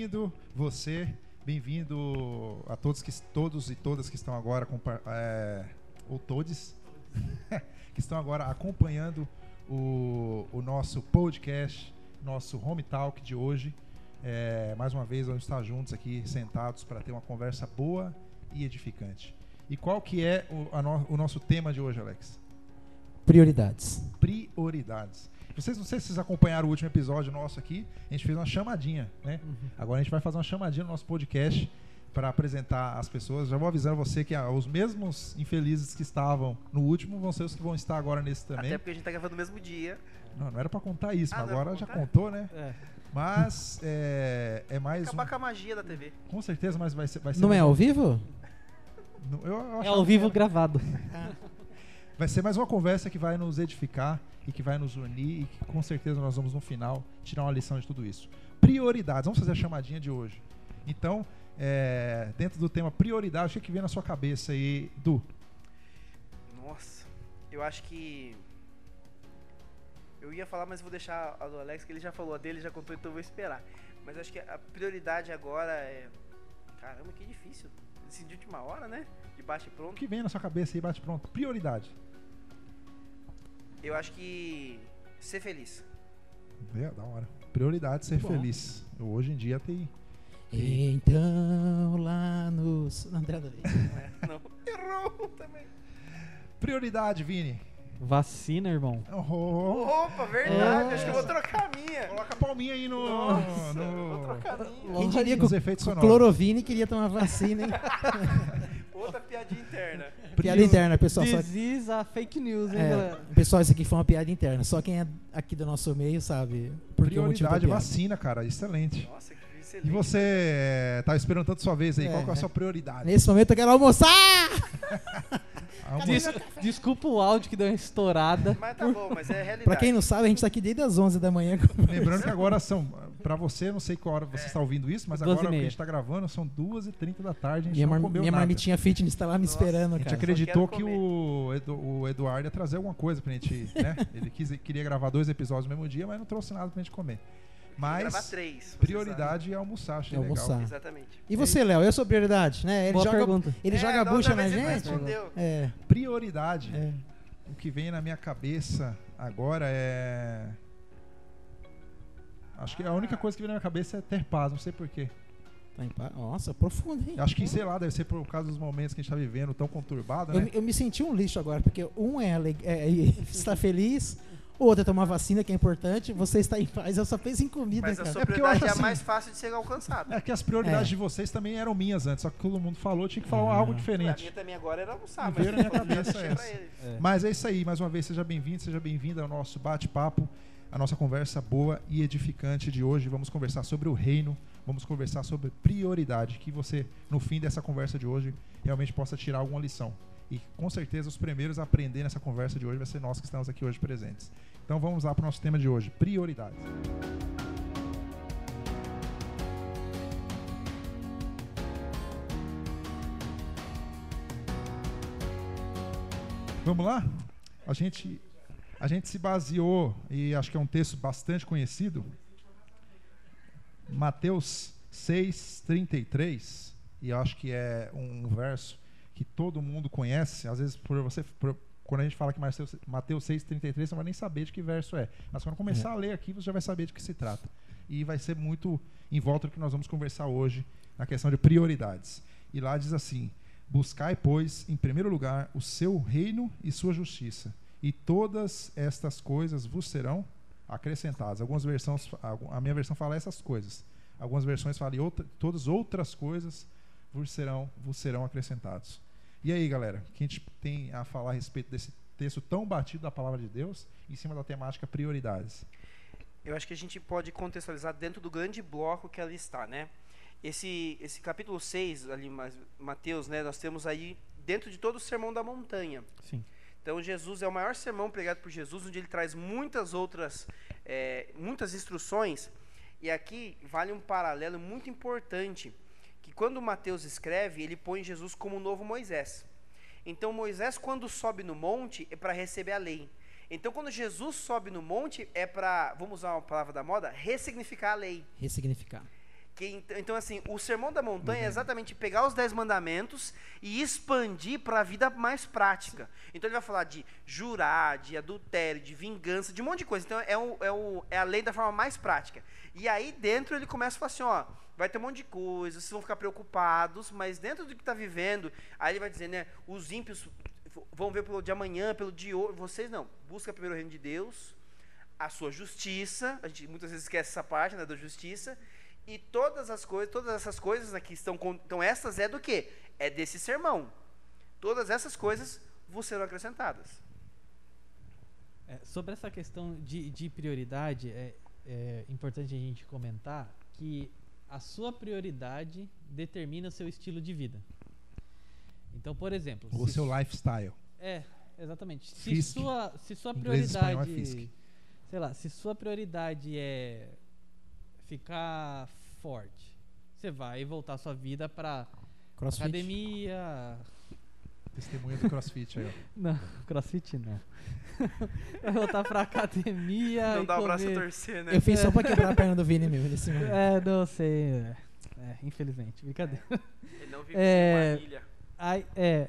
bem-vindo você, bem-vindo a todos que todos e todas que estão agora é, ou todos que estão agora acompanhando o, o nosso podcast, nosso Home Talk de hoje. É, mais uma vez vamos estar juntos aqui sentados para ter uma conversa boa e edificante. E qual que é o, no, o nosso tema de hoje, Alex? Prioridades. Prioridades. Vocês não sei se vocês acompanharam o último episódio nosso aqui, a gente fez uma chamadinha, né? Uhum. Agora a gente vai fazer uma chamadinha no nosso podcast para apresentar as pessoas. Já vou avisando você que ah, os mesmos infelizes que estavam no último vão ser os que vão estar agora nesse também. Até porque a gente está gravando no mesmo dia. Não, não era para contar isso, ah, mas agora já contou, né? É. Mas é, é mais. Acabar um... com a magia da TV. Com certeza, mas vai ser. Vai ser não é ao vivo? Não, eu, eu é ao vivo é. gravado. Vai ser mais uma conversa que vai nos edificar e que vai nos unir e que com certeza nós vamos no final tirar uma lição de tudo isso. Prioridades. Vamos fazer a chamadinha de hoje. Então, é, dentro do tema prioridade, o que, é que vem na sua cabeça aí, Du? Nossa, eu acho que. Eu ia falar, mas vou deixar a do Alex, que ele já falou a dele, já contou, então eu vou esperar. Mas acho que a prioridade agora é. Caramba, que difícil. Decidir de última hora, né? De bate pronto. O que vem na sua cabeça aí, bate pronto? Prioridade. Eu acho que. Ser feliz. É, da hora. Prioridade ser Bom. feliz. Hoje em dia tem então, lá nos. Não, André não, não. Errou também. Prioridade, Vini. Vacina, irmão. Oh. Opa, verdade. É. Acho que eu vou trocar a minha. Coloca a palminha aí no. Nossa, no... Vou trocar a minha. Quem diria que o Clorovine queria tomar vacina, hein? Outra piadinha interna. Piada interna, pessoal. This só... a fake news, hein, é, galera? Pessoal, isso aqui foi uma piada interna. Só quem é aqui do nosso meio sabe. Por Prioridade, vacina, cara. Excelente. Nossa, Excelente. E você tá esperando tanto sua vez aí, é, qual é a sua prioridade? Nesse momento eu quero almoçar! Des desculpa o áudio que deu uma estourada. Mas tá bom, mas é realidade. Pra quem não sabe, a gente tá aqui desde as 11 da manhã. Lembrando que agora são, pra você, não sei qual hora você é. está ouvindo isso, mas agora que a gente tá gravando são 2h30 da tarde, a gente minha não comeu Minha nada. marmitinha fitness tá lá me Nossa, esperando, cara. A gente acreditou que o, Edu, o Eduardo ia trazer alguma coisa pra gente, né? Ele quis, queria gravar dois episódios no mesmo dia, mas não trouxe nada pra gente comer. Mas três, prioridade sabe. é almoçar, achei é almoçar. legal. Exatamente. E você, Léo, e a sua prioridade? Né? Ele Boa joga, pergunta. Ele é, joga a bucha na gente? É. Prioridade. É. O que vem na minha cabeça agora é. Acho que a única coisa que vem na minha cabeça é ter paz, não sei porquê. Tá Nossa, profundo, hein? Acho que, sei lá, deve ser por causa dos momentos que a gente está vivendo tão conturbado, né? Eu, eu, me senti um lixo agora, porque um é, é, é estar feliz, outra é tomar vacina, que é importante, você está em paz, eu só penso em comida, Mas cara. a sua é prioridade é assim, mais fácil de ser alcançada. É que as prioridades é. de vocês também eram minhas antes, só que todo mundo falou, tinha que falar uhum. algo diferente. A minha também agora era almoçar, mas na minha cabeça é essa. É. Mas é isso aí, mais uma vez, seja bem-vindo, seja bem-vinda ao nosso bate-papo, a nossa conversa boa e edificante de hoje. Vamos conversar sobre o reino, vamos conversar sobre prioridade, que você, no fim dessa conversa de hoje, realmente possa tirar alguma lição. E com certeza os primeiros a aprender nessa conversa de hoje vai ser nós que estamos aqui hoje presentes. Então vamos lá para o nosso tema de hoje: prioridades. Vamos lá? A gente, a gente se baseou, e acho que é um texto bastante conhecido, Mateus 6, 33, e acho que é um verso que todo mundo conhece, às vezes por você, por, quando a gente fala que Mateus, Mateus 6,33, você não vai nem saber de que verso é. Mas quando começar é. a ler aqui, você já vai saber de que se trata. E vai ser muito em volta do que nós vamos conversar hoje, na questão de prioridades. E lá diz assim: Buscai, pois, em primeiro lugar, o seu reino e sua justiça, e todas estas coisas vos serão acrescentadas. Algumas versões, a minha versão fala essas coisas. Algumas versões falam outra, todas outras coisas vos serão, vos serão acrescentados. E aí, galera, o que a gente tem a falar a respeito desse texto tão batido da palavra de Deus em cima da temática prioridades? Eu acho que a gente pode contextualizar dentro do grande bloco que ela está, né? Esse, esse capítulo 6, ali, Mateus, né, nós temos aí dentro de todo o sermão da montanha. Sim. Então Jesus é o maior sermão pregado por Jesus, onde ele traz muitas outras, é, muitas instruções. E aqui vale um paralelo muito importante que quando Mateus escreve, ele põe Jesus como o novo Moisés. Então Moisés, quando sobe no monte, é para receber a lei. Então, quando Jesus sobe no monte, é para, vamos usar uma palavra da moda, ressignificar a lei. Ressignificar. Que, ent- então, assim, o Sermão da Montanha é exatamente pegar os Dez Mandamentos e expandir para a vida mais prática. Então, ele vai falar de jurar, de adultério, de vingança, de um monte de coisa. Então, é, o, é, o, é a lei da forma mais prática. E aí, dentro, ele começa a falar assim: ó, vai ter um monte de coisa, vocês vão ficar preocupados, mas dentro do que está vivendo, aí ele vai dizer, né, os ímpios vão ver pelo de amanhã, pelo de hoje. Vocês não. Busca primeiro o reino de Deus, a sua justiça. A gente muitas vezes esquece essa parte né, da justiça. E todas as coisas, todas essas coisas aqui estão. Então, essas é do quê? É desse sermão. Todas essas coisas vos serão acrescentadas. É, sobre essa questão de, de prioridade, é, é importante a gente comentar que a sua prioridade determina o seu estilo de vida. Então, por exemplo, O se seu lifestyle. É, exatamente. Se Fisk. sua, se sua Inglês espanhol é prioridade, Fisk. sei lá, se sua prioridade é ficar forte, você vai voltar sua vida para Crossfit. academia, Testemunha do CrossFit aí, ó. não, crossfit não. vai voltar pra academia não e dá o braço a comer. torcer, né? Eu fiz só pra quebrar a perna do Vini mesmo. Nesse momento. É, não sei. É, é, infelizmente, brincadeira. Ele não vive É, sem uma ilha. Aí, é,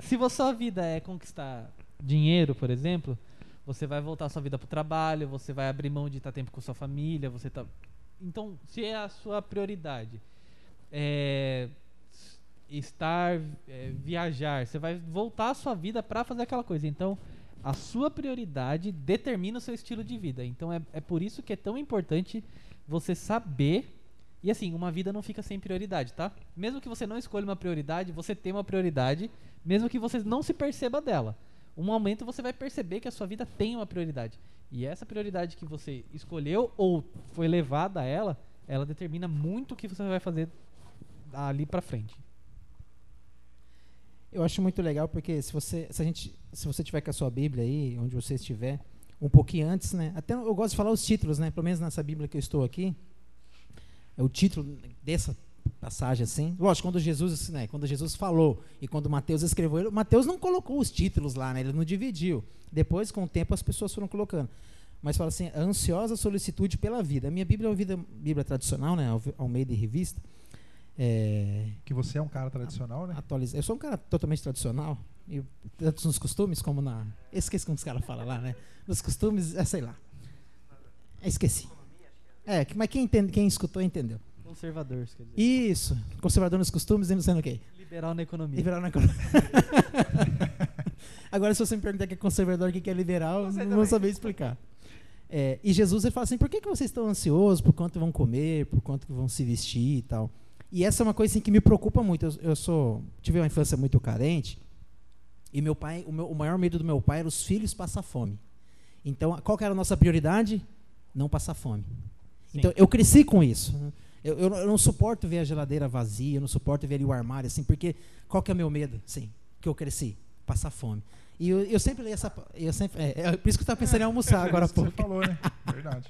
se a sua vida é conquistar dinheiro, por exemplo, você vai voltar a sua vida pro trabalho, você vai abrir mão de estar tempo com sua família, você tá. Então, se é a sua prioridade é, estar, é, viajar, você vai voltar a sua vida para fazer aquela coisa. Então, a sua prioridade determina o seu estilo de vida. Então, é, é por isso que é tão importante você saber e assim, uma vida não fica sem prioridade, tá? Mesmo que você não escolha uma prioridade, você tem uma prioridade, mesmo que você não se perceba dela. Um momento você vai perceber que a sua vida tem uma prioridade. E essa prioridade que você escolheu ou foi levada a ela, ela determina muito o que você vai fazer ali pra frente. Eu acho muito legal porque se você, se a gente, se você tiver com a sua Bíblia aí, onde você estiver, um pouquinho antes, né? Até eu gosto de falar os títulos, né? Pelo menos nessa Bíblia que eu estou aqui, é o título dessa passagem assim. Lógico, quando Jesus, né, quando Jesus falou e quando Mateus escreveu, ele, Mateus não colocou os títulos lá, né? Ele não dividiu. Depois, com o tempo, as pessoas foram colocando. Mas fala assim, ansiosa solicitude pela vida. A minha Bíblia é uma vida, Bíblia tradicional, né? Almeida e Revista. É, Que você é um cara tradicional, né? atualizar. Eu sou um cara totalmente tradicional, e tanto nos costumes como na. Esqueci como os caras falam lá, né? Nos costumes, é, sei lá. É, esqueci. É, mas quem, entende, quem escutou entendeu. Conservador, quer dizer. Isso, conservador nos costumes e não sei no quê. Liberal na economia. Liberal na economia. Agora, se você me perguntar o que é conservador e o que é liberal, Você não vou saber explicar. É, e Jesus ele fala assim: por que, que vocês estão ansiosos por quanto vão comer, por quanto vão se vestir e tal? E essa é uma coisa assim, que me preocupa muito. Eu, eu sou tive uma infância muito carente e meu pai, o, meu- o maior medo do meu pai era os filhos passar fome. Então, qual que era a nossa prioridade? Não passar fome. Sim. Então, eu cresci com isso. Eu, eu, não- eu não suporto ver a geladeira vazia, eu não suporto ver ali o armário assim, porque qual que é o meu medo? Sim, que eu cresci, passar fome. E eu, eu sempre leio essa, eu sempre, é, é por isso que eu estava pensando em almoçar agora há pouco. você falou, né? Verdade.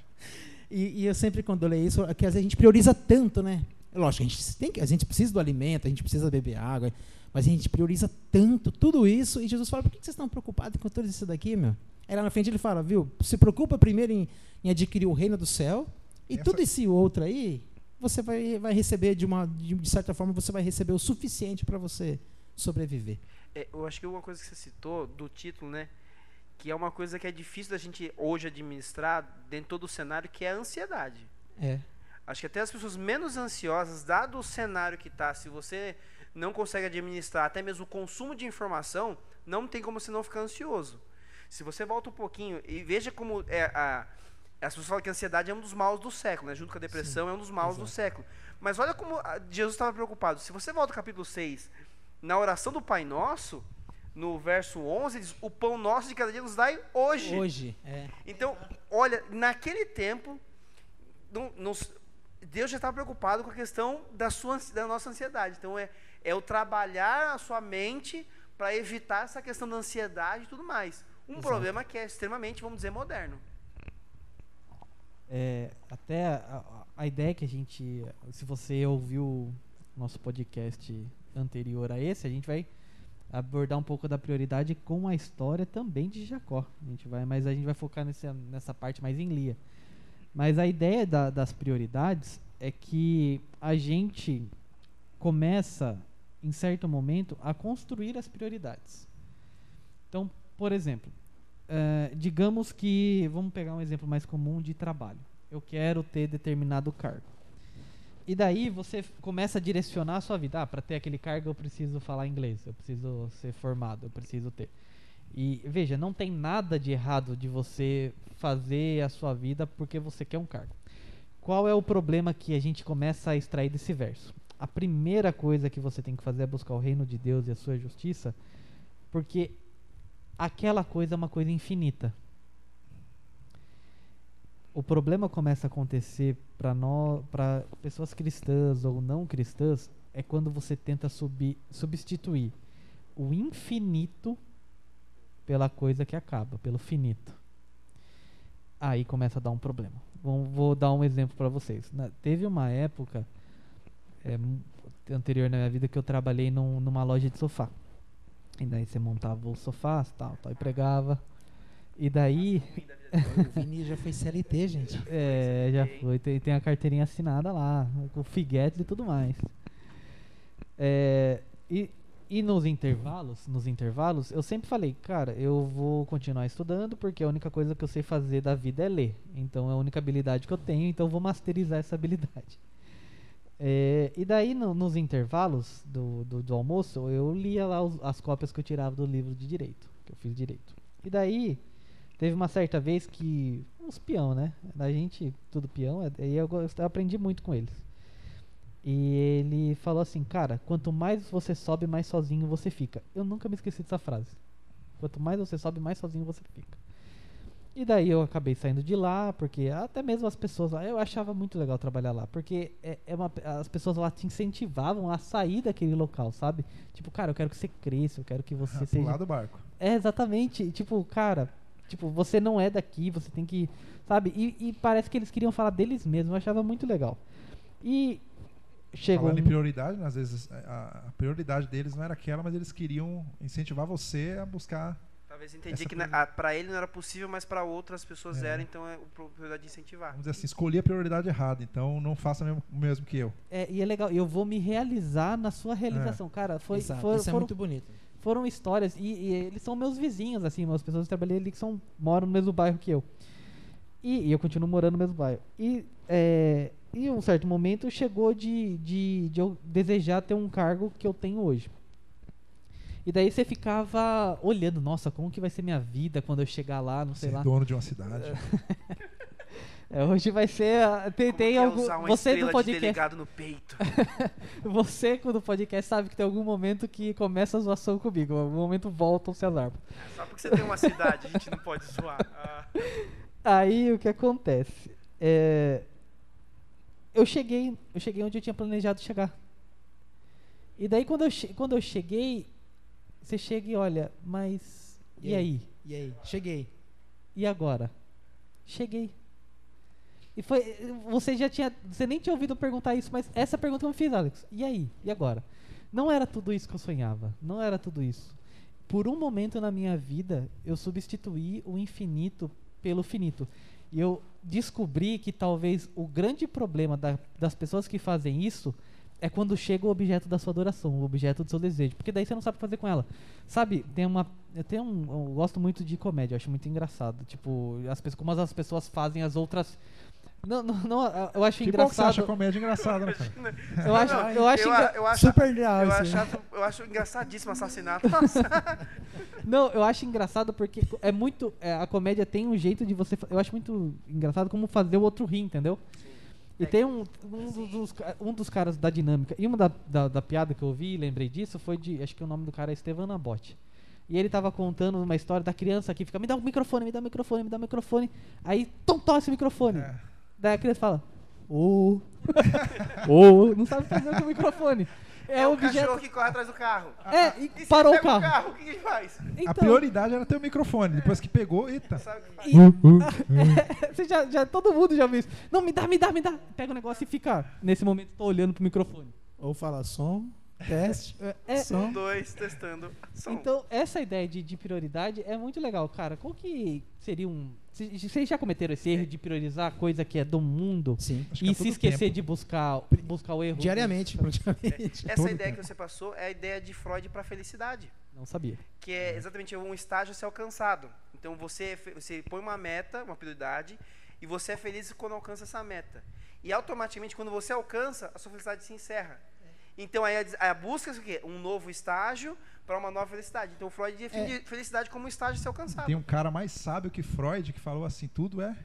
E, e eu sempre, quando eu leio isso, é que às vezes a gente prioriza tanto, né? Lógico, a gente, tem que, a gente precisa do alimento, a gente precisa beber água, mas a gente prioriza tanto tudo isso. E Jesus fala: por que que vocês estão preocupados com tudo isso daqui, meu? Aí lá na frente ele fala: viu, se preocupa primeiro em, em adquirir o reino do céu, e Essa- tudo esse outro aí, você vai, vai receber de uma, de, certa forma, você vai receber o suficiente para você sobreviver. É, eu acho que uma coisa que você citou do título, né? Que é uma coisa que é difícil da gente hoje administrar dentro de todo o cenário, que é a ansiedade. É. Acho que até as pessoas menos ansiosas, dado o cenário que está, se você não consegue administrar até mesmo o consumo de informação, não tem como você não ficar ansioso. Se você volta um pouquinho e veja como é a, as pessoas falam que a ansiedade é um dos maus do século, né? junto com a depressão, é um dos maus do exato. século. Mas olha como Jesus estava preocupado. Se você volta ao capítulo 6, na oração do Pai Nosso, no verso 11, ele diz: O pão nosso de cada dia nos dai hoje. Hoje, é. Então, olha, naquele tempo, não- nos- Deus já estava preocupado com a questão da, sua, da nossa ansiedade. Então, é, é o trabalhar a sua mente para evitar essa questão da ansiedade e tudo mais. Um Exato. problema que é extremamente, vamos dizer, moderno. É, até a, a- ideia que a gente. Se você ouviu nosso podcast anterior a esse, a gente vai abordar um pouco da prioridade com a história também de Jacó. A gente vai, mas a gente vai focar nessa, nessa parte mais em Lia. Mas a ideia da- das prioridades é que a gente começa, em certo momento, a construir as prioridades. Então, por exemplo, eh, digamos que, vamos pegar um exemplo mais comum de trabalho. Eu quero ter determinado cargo. E daí você começa a direcionar a sua vida. Ah, para ter aquele cargo eu preciso falar inglês, eu preciso ser formado, eu preciso ter. E veja, não tem nada de errado de você fazer a sua vida porque você quer um cargo. Qual é o problema que a gente começa a extrair desse verso? A primeira coisa que você tem que fazer é buscar o reino de Deus e a sua justiça, porque aquela coisa é uma coisa infinita. O problema começa a acontecer para nós, para pessoas cristãs ou não cristãs, é quando você tenta subir, substituir o infinito pela coisa que acaba, pelo finito. Aí começa a dar um problema. Vou, vou dar um exemplo para vocês. Na- teve uma época é, anterior na minha vida que eu trabalhei num- numa loja de sofá. E daí você montava os sofás, tal, tal, e pregava. E daí, O Vini já foi CLT, gente. é, já foi, tem, tem a carteirinha assinada lá, com figuetes e tudo mais. É, e, e nos intervalos, nos intervalos, eu sempre falei, cara, eu vou continuar estudando porque a única coisa que eu sei fazer da vida é ler. Então é a única habilidade que eu tenho, então eu vou masterizar essa habilidade. É, e daí no- nos intervalos do, do, do almoço, eu lia lá os- as cópias que eu tirava do livro de direito, que eu fiz direito. E daí teve uma certa vez que uns peão, né? A gente tudo peão, é- e eu, eu aprendi muito com eles. E ele falou assim, cara, quanto mais você sobe, mais sozinho você fica. Eu nunca me esqueci dessa frase. Quanto mais você sobe, mais sozinho você fica. E daí eu acabei saindo de lá, porque até mesmo as pessoas lá, eu achava muito legal trabalhar lá, porque é, é uma, as pessoas lá te incentivavam a sair daquele local, sabe? Tipo, cara, eu quero que você cresça, eu quero que você Pro seja lado do barco. é, exatamente. Tipo, cara, tipo, você não é daqui, você tem que. Sabe? E, e parece que eles queriam falar deles mesmos, eu achava muito legal. E chegou. Falando em um- prioridade, né, às vezes a, a prioridade deles não era aquela, mas eles queriam incentivar você a buscar. Talvez entendi Essa que a, pra ele não era possível, mas pra outras pessoas É. era, então é o pro- prioridade de incentivar. Vamos dizer assim, escolher a prioridade errada, então não faça mesmo- o mesmo que eu. É, e é legal, eu vou me realizar na sua realização. Cara, foi, Exato, for- Isso é foram, muito bonito. foram histórias, e, e eles são meus vizinhos, assim, as pessoas que trabalhei ali que são, moram no mesmo bairro que eu. E, e eu continuo morando no mesmo bairro. E, é, e um certo momento chegou de, de, de eu desejar ter um cargo que eu tenho hoje. E daí você ficava olhando, nossa, como que vai ser minha vida quando eu chegar lá, não sei Ser lá. dono de uma cidade. É, hoje vai ser. a- Tem, Como tem é algum. usar uma Você estrela do de podcast. delegado no peito. Você, quando podcast, sabe que tem algum momento que começa a zoação comigo. Algum momento voltam-se as árvores. Só porque você tem uma cidade, a gente não pode zoar. Ah, Aí o que acontece? É, eu cheguei. Eu cheguei onde eu tinha planejado chegar. E daí quando eu, che- quando eu cheguei, você chega e olha, mas. E E, aí? aí? E aí? Cheguei. E agora? Cheguei. E foi. Você já tinha. Você nem tinha ouvido eu perguntar isso, mas essa pergunta eu me fiz, Alex. E aí? E agora? Não era tudo isso que eu sonhava. Não era tudo isso. Por um momento na minha vida, eu substituí o infinito pelo finito. E eu descobri que talvez o grande problema da- das pessoas que fazem isso é quando chega o objeto da sua adoração, o objeto do seu desejo. Porque daí você não sabe o que fazer com ela. Sabe, tem uma. Eu tenho um. Eu gosto muito de comédia, eu acho muito engraçado. Tipo, as pessoas, como as pessoas fazem as outras. Não, não, não, eu acho Que bom que você acha engraçado. comédia engraçada, né, cara? Eu acho, Não, eu acho, eu, engra- eu acho, Super legal eu, isso. acho, eu acho engraçadíssimo assassinato. Nossa. Não, eu acho engraçado porque é muito. é, a comédia tem um jeito de você. Eu acho muito engraçado como fazer o outro rir, entendeu? E tem um, um, dos, um dos caras da dinâmica. E uma da, da, da piada que eu ouvi e lembrei disso foi de. Acho que o nome do cara é Estevan Nabote. E ele tava contando uma história da criança que fica: me dá o microfone, me dá o microfone, me dá o microfone. Aí, tom, tosse o microfone. É. Daí a criança fala: Ô. Ô. Não sabe fazer com o microfone. É, É o o objeto. cachorro que corre atrás do carro. É, e E parou o pega carro. o que ele faz? Então, A prioridade era ter o microfone. Depois que pegou, eita. Sabe o que faz? E- Você já, já, todo mundo já viu isso. Não, me dá, me dá, me dá. Pega o negócio e fica. Nesse momento, tô olhando pro microfone. Ou fala som, teste, É, som. Um, dois, testando. Som. então, essa ideia de, de prioridade é muito legal, cara. Qual que seria um, Vocês já cometeram esse erro de priorizar coisa que é do mundo Sim. Que e a se esquecer tempo. de buscar, buscar o erro? Diariamente, praticamente. Essa ideia tempo. que você passou é a ideia de Freud para felicidade. Não sabia. que é exatamente um estágio a ser alcançado. Então você, é você põe uma meta, uma prioridade, e você é feliz quando alcança essa meta. E automaticamente, quando você alcança, a sua felicidade se encerra. Então aí a, a busca é o quê? Um novo estágio para uma nova felicidade. Então Freud define felicidade como um estágio a ser alcançado. Tem um cara mais sábio que Freud que falou assim: tudo é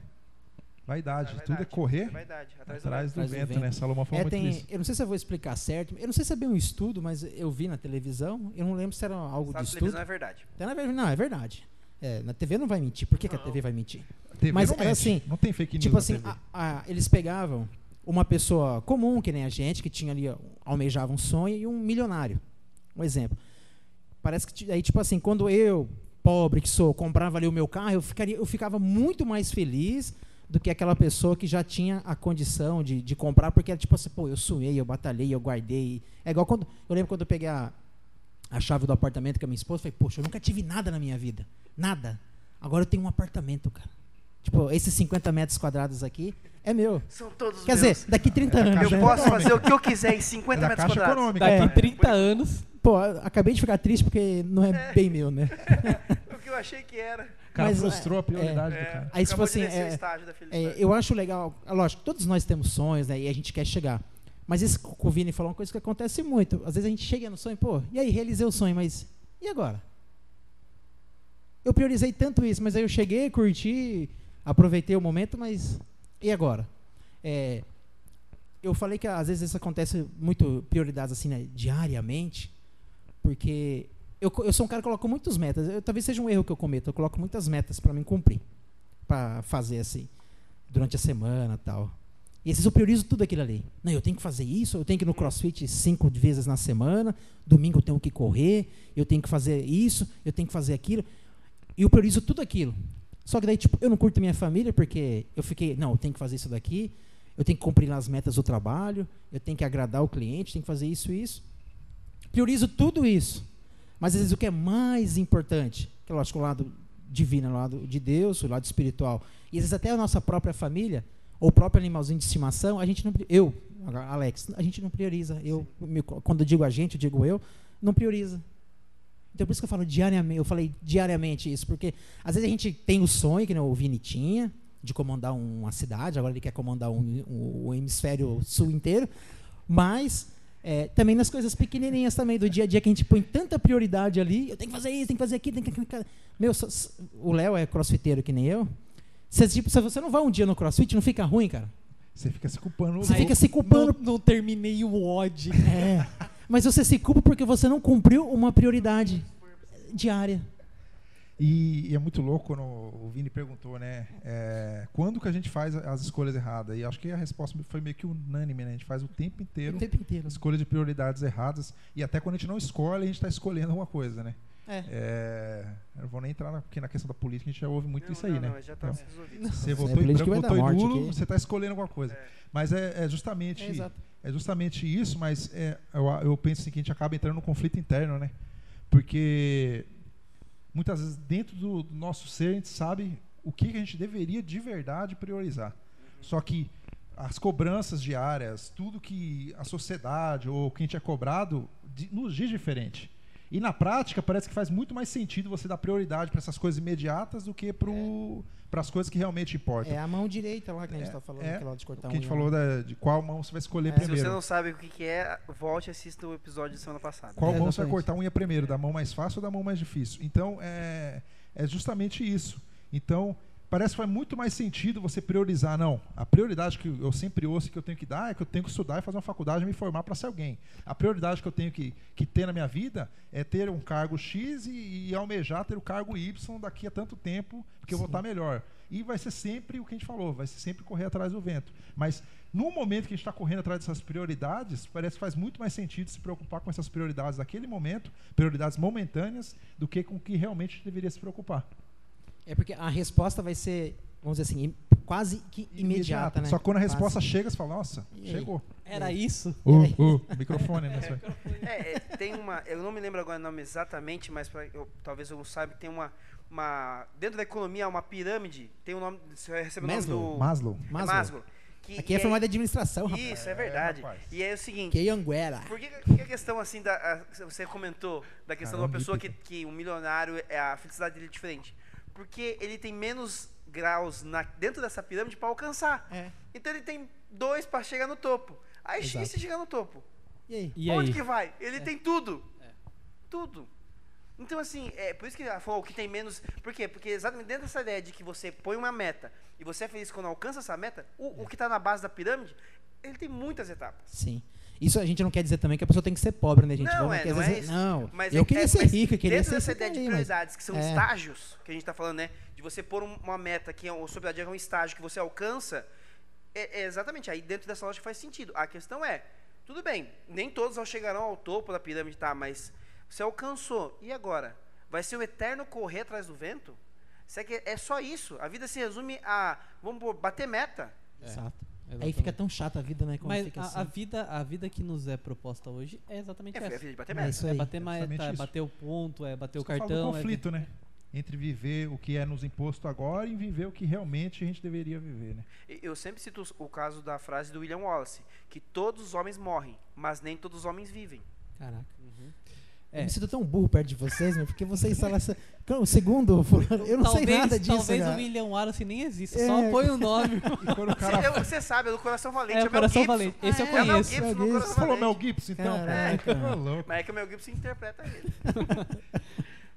vaidade, É tudo é correr é vaidade, atrás do atrás do, Atrás do vento, vento. né? Salomão falou É, muito tem, eu não sei se eu vou explicar certo. Eu não sei se é bem um estudo, mas eu vi na televisão. Eu não lembro se era algo de na televisão estudo. é verdade. Verdade, não, é verdade. É, na TV não vai mentir. Por que, que a TV vai mentir? TV mas não mente, assim, não tem fake news Tipo na assim, TV. a- a- eles pegavam uma pessoa comum, que nem a gente, que tinha ali, almejava um sonho, e um milionário. Um exemplo. Parece que, aí, tipo assim, quando eu, pobre que sou, comprava ali o meu carro, eu, ficaria, eu ficava muito mais feliz do que aquela pessoa que já tinha a condição de, de comprar, porque era tipo assim, pô, eu suei, eu batalhei, eu guardei. É igual quando. Eu lembro quando eu peguei a, a chave do apartamento com a minha esposa, eu falei, poxa, eu nunca tive nada na minha vida. Nada. Agora eu tenho um apartamento, cara. Tipo, esses 50 metros quadrados aqui é meu. São todos Quer meus. dizer, daqui 30 anos. eu né? posso fazer o que eu quiser em É 50 da metros Caixa quadrados. Econômica. É. Daqui 30 anos, Pô, acabei de ficar triste porque não é, bem meu, né? O que eu achei que era. O cara Mas, frustrou a prioridade É, do cara. Aí, tipo assim, é- É, eu acho legal, é lógico, todos nós temos sonhos, né? E a gente quer chegar. Mas esse que o Vini falou uma coisa que acontece muito. Às vezes a gente chega no sonho, pô, e aí, realizei o sonho, mas e agora? Eu priorizei tanto isso, mas aí eu cheguei, curti, aproveitei o momento, mas e agora? É, eu falei que às vezes isso acontece muito prioridades assim, né, diariamente, porque eu, eu sou um cara que coloca muitas metas. Eu- talvez seja um erro que eu cometo. Eu coloco muitas metas para mim cumprir, para fazer assim durante a semana, tal. E às vezes eu priorizo tudo aquilo ali. Não, eu tenho que fazer isso, eu tenho que ir no CrossFit cinco vezes na semana, domingo eu tenho que correr, eu tenho que fazer isso, eu tenho que fazer aquilo. E eu priorizo tudo aquilo. Só que daí, tipo, eu não curto minha família porque eu fiquei, não, eu tenho que fazer isso daqui, eu tenho que cumprir as metas do trabalho, eu tenho que agradar o cliente, tenho que fazer isso e isso. Priorizo tudo isso. Mas às vezes o que é mais importante, que é lógico, o lado divino, o lado de Deus, o lado espiritual, e às vezes até a nossa própria família, ou o próprio animalzinho de estimação, a gente não, eu, Alex, a gente não prioriza. Eu, quando eu digo a gente, eu digo eu, não prioriza. Então por isso que eu falo diariamente, eu falei diariamente isso, porque às vezes a gente tem o sonho, que nem o Vini tinha, de comandar uma cidade, agora ele quer comandar um, um- o hemisfério sul inteiro, mas é, também nas coisas pequenininhas também, do dia a dia que a gente põe tanta prioridade ali, eu tenho que fazer isso, tenho que fazer aquilo, tenho que... Meu, só- o Léo é crossfiteiro que nem eu, se, tipo, se você não vai um dia no crossfit, não fica ruim, cara? Você fica se culpando. Você fica se culpando não, não terminei o odd. É. Mas você se culpa porque você não cumpriu uma prioridade diária. E, e é muito louco quando o Vini perguntou, né? é, quando que a gente faz as escolhas erradas? E acho que a resposta foi meio que unânime, né? A gente faz o tempo inteiro O tempo inteiro. escolha de prioridades erradas. E até quando a gente não escolhe, a gente está escolhendo alguma coisa, né? É. É, eu não vou nem entrar na, porque na questão da política a gente já ouve muito Não, isso aí, não, né? Não, já tá Então, resolvido. Você É, votou em política branco, votou em nulo, aqui. você está escolhendo alguma coisa. É. Mas é, é justamente É, exato. É justamente isso, mas é, eu, eu penso assim, que a gente acaba entrando num conflito interno, né? Porque muitas vezes dentro do, nosso ser a gente sabe o que, a gente deveria de verdade priorizar. Só que as cobranças diárias, tudo que a sociedade ou o que a gente é cobrado, nos diz diferente. E na prática parece que faz muito mais sentido você dar prioridade para essas coisas imediatas do que para as coisas que realmente importam. É a mão direita lá que a gente É, está falando, é, aquela de cortar que a gente unha, falou né? da- de qual mão você vai escolher É. Se primeiro. você não sabe o que, que é, volte e assista o episódio de semana passada. Qual É, mão você vai cortar a unha primeiro? Da mão mais fácil ou da mão mais difícil? Então, é, é justamente isso. Então, parece que faz muito mais sentido você priorizar. Não, a prioridade que eu sempre ouço que eu tenho que dar é que eu tenho que estudar e fazer uma faculdade e me formar para ser alguém. A prioridade que eu tenho que, que ter na minha vida é ter um cargo X e, e almejar ter o cargo Y daqui a tanto tempo, porque eu vou Sim. estar melhor. E vai ser sempre o que a gente falou, vai ser sempre correr atrás do vento. Mas no momento que a gente está correndo atrás dessas prioridades, parece que faz muito mais sentido se preocupar com essas prioridades daquele momento, prioridades momentâneas, do que com o que realmente deveria se preocupar. É porque a resposta vai ser vamos dizer assim, im- quase que imediata, né? Só que quando a Quase. resposta chega, você fala, nossa, E chegou. Era isso? Uh, uh, microfone, né? É, é, tem uma. Eu não me lembro agora o nome exatamente, mas pra, eu, talvez eu saiba tem uma, uma. Dentro da economia, uma pirâmide. Tem o nome. Você recebe o nome Maslow? do. Maslow. é Maslow. Maslow. Que, Aqui é aí- formado de administração, rapaz. Isso, é verdade. rapaz. e aí é o seguinte. Que é Anguera. Por que, que a questão assim da. a- você comentou da questão de uma Caramba, pessoa que, que um milionário é a felicidade dele é diferente? Porque ele tem menos graus na, dentro dessa pirâmide para alcançar. É. Então ele tem dois para chegar no topo. Aí Exato. e se chegar no topo? E aí? E Onde aí? que vai? Ele tem tudo. Tudo. Então, assim, é por isso que ela falou que tem menos. Por quê? Porque exatamente dentro dessa ideia de que você põe uma meta e você é feliz quando alcança essa meta, o, o que está na base da pirâmide, ele tem muitas etapas. Sim. Isso a gente não quer dizer também que a pessoa tem que ser pobre, né, gente? Não, é, que às não é vezes- isso. não. Mas eu é- queria é- ser rico, eu queria dentro ser dessa ideia de mas- prioridades, que são É. estágios, que a gente está falando, né? De você pôr um- uma meta que é um, sobre é um estágio que você alcança, é, é exatamente aí dentro dessa lógica faz sentido. A questão é, tudo bem, nem todos chegarão ao topo da pirâmide, tá? Mas você alcançou, e agora? Vai ser o eterno correr atrás do vento? Será que é só isso? A vida se resume a, vamos bater meta. Exato. Aí Exatamente. fica tão chata a vida, né? Quando Mas fica a, assim. a vida, a vida que nos é proposta hoje é exatamente É, é a essa. vida de bater É meta. isso É aí. bater meta, é bater o ponto, é bater o Isso do cartão. é conflito, né? Entre viver o que é nos imposto agora e viver o que realmente a gente deveria viver, né? Eu sempre cito o caso da frase do William Wallace, que todos os homens morrem, mas nem todos os homens vivem. Caraca. É. Eu me sinto tão burro perto de vocês, meu, porque vocês falam essa. Segundo, eu não sei talvez, nada disso. Talvez cara. o William Wallace nem exista, É. só põe o nome. O Você, cara eu- você sabe, é do Coração Valente, É, é, o Coração Gibson. Valente. Esse eu É o Mel conheço. Gibson Você falou Mel. Gibson, então? Caraca. Pô, louco. Mas é que o Mel Gibson interpreta ele.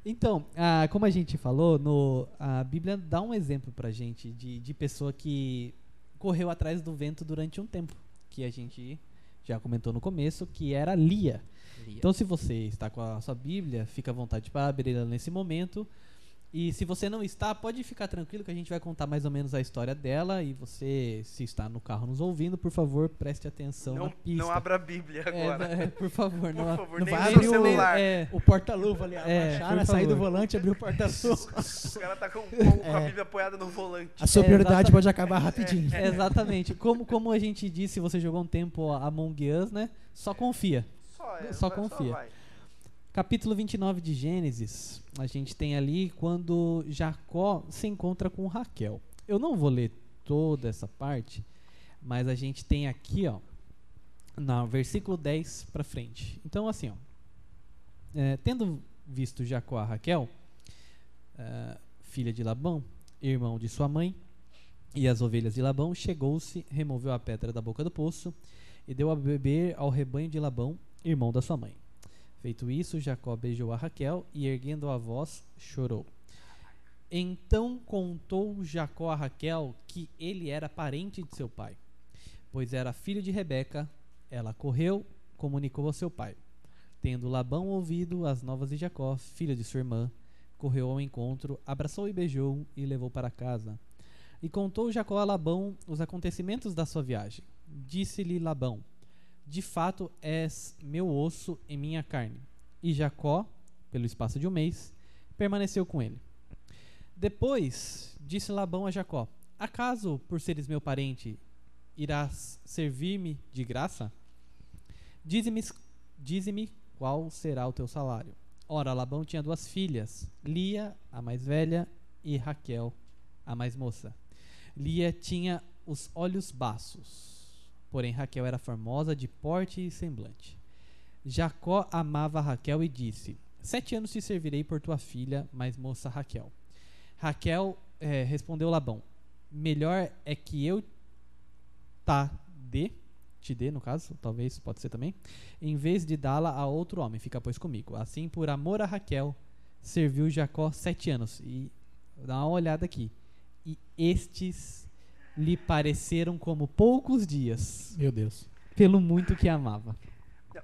Então, ah, como a gente falou, no, a Bíblia dá um exemplo pra gente de, de pessoa que correu atrás do vento durante um tempo, que a gente já comentou no começo, que era Lia. Então, se você está com a sua Bíblia, fica à vontade para abrir ela nesse momento. E se você não está, pode ficar tranquilo que a gente vai contar mais ou menos a história dela. E você, se está no carro nos ouvindo, por favor, preste atenção na Não, pista. não abra a Bíblia É, agora. é, por favor, Por não, favor, não vai abrir o- celular. É, O porta-luva ali, É, abaixar, sair do volante, abrir o porta-luva. O cara tá com, com- com a É. Bíblia apoiada no volante. A sua É, pode acabar rapidinho. Exatamente. Como, como a gente disse, você jogou um tempo Among Us, né? Só confia. Só, é, Só confia. vai. Capítulo 29 de Gênesis, a gente tem ali quando Jacó se encontra com Raquel. Eu não vou ler toda essa parte, mas a gente tem aqui, ó, no versículo 10 para frente. Então, assim, ó, é, tendo visto Jacó a Raquel, ah, filha de Labão, irmão de sua mãe, e as ovelhas de Labão, chegou-se, removeu a pedra da boca do poço e deu a beber ao rebanho de Labão, irmão da sua mãe. Feito isso, Jacó beijou a Raquel e, erguendo a voz, chorou. Então contou Jacó a Raquel que ele era parente de seu pai, pois era filho de Rebeca. Ela correu, comunicou ao seu pai. Tendo Labão ouvido as novas de Jacó, filho de sua irmã, correu ao encontro, abraçou e beijou e levou para casa. E contou Jacó a Labão os acontecimentos da sua viagem. Disse-lhe Labão: De fato és meu osso e minha carne. E Jacó, pelo espaço de um mês, permaneceu com ele. Depois disse Labão a Jacó: Acaso, por seres meu parente, irás servir-me de graça? Dize-me dize-me qual será o teu salário. Ora, Labão tinha duas filhas, Lia, a mais velha, e Raquel, a mais moça. Lia tinha os olhos baços, porém Raquel era formosa de porte e semblante. Jacó amava Raquel e disse: Sete anos te servirei por tua filha, mais moça Raquel. Raquel eh, respondeu Labão: Melhor é que eu tá te dê no caso, talvez pode ser também, em vez de dá-la a outro homem, fica pois comigo. Assim, por amor a Raquel, serviu Jacó sete anos. E dá uma olhada aqui. E estes lhe pareceram como poucos dias, Meu Deus. pelo muito que amava.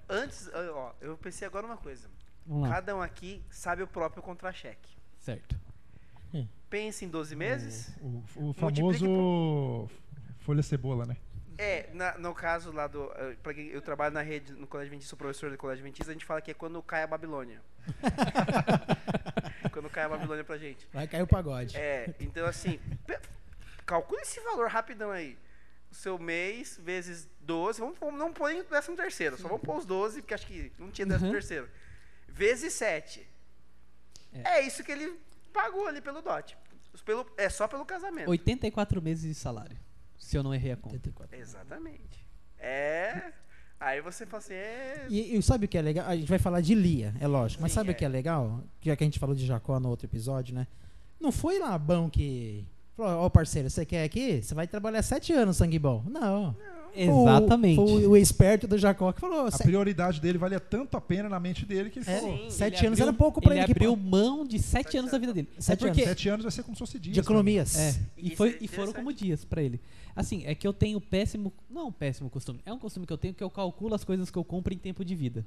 Antes, ó, eu pensei agora uma coisa. Vamos lá. Cada um aqui sabe o próprio contra-cheque. Certo. Pense em 12 meses. O, o Multiplique famoso folha cebola, né? É, na- no caso lá do. eh, Pra quem eu trabalho na rede, no Colégio Adventista, sou professor do Colégio Adventista, a gente fala que é quando cai a Babilônia. quando cai a Babilônia pra gente. Vai cair o pagode. É, então assim, pe- calcula esse valor rapidão aí. O seu mês vezes 12, vamos, vamos não pôr em décimo terceiro, só vamos pôr os 12, porque acho que não tinha décimo Uhum. terceiro. Vezes 7. É. isso que ele pagou ali pelo dote. Pelo, é só pelo casamento. 84 meses de salário. Se eu não errei a conta. 84. Exatamente. É. Aí você fala assim, é. E, e sabe o que é legal? A gente vai falar de Lia, é lógico. Mas Sim, sabe é. o que é legal? Já que a gente falou de Jacó no outro episódio, né? Não foi Labão que falou, ó parceiro, você quer aqui? Você vai trabalhar sete anos, sangue bom. Não. Exatamente. Foi o, esperto do Jacó que falou. A "Se- prioridade dele valia tanto a pena na mente dele que ele é, falou. Sim, sete Ele anos abriu- era pouco pra ele. Ele abriu mão de 7 Sete anos da vida dele. Sete é porque, Sete anos vai ser como se fosse dias. de economias. É, e, foi, é e foram como dias pra ele. Assim, é que eu tenho péssimo. Não um péssimo costume. É um costume que eu tenho que eu calculo as coisas que eu compro em tempo de vida.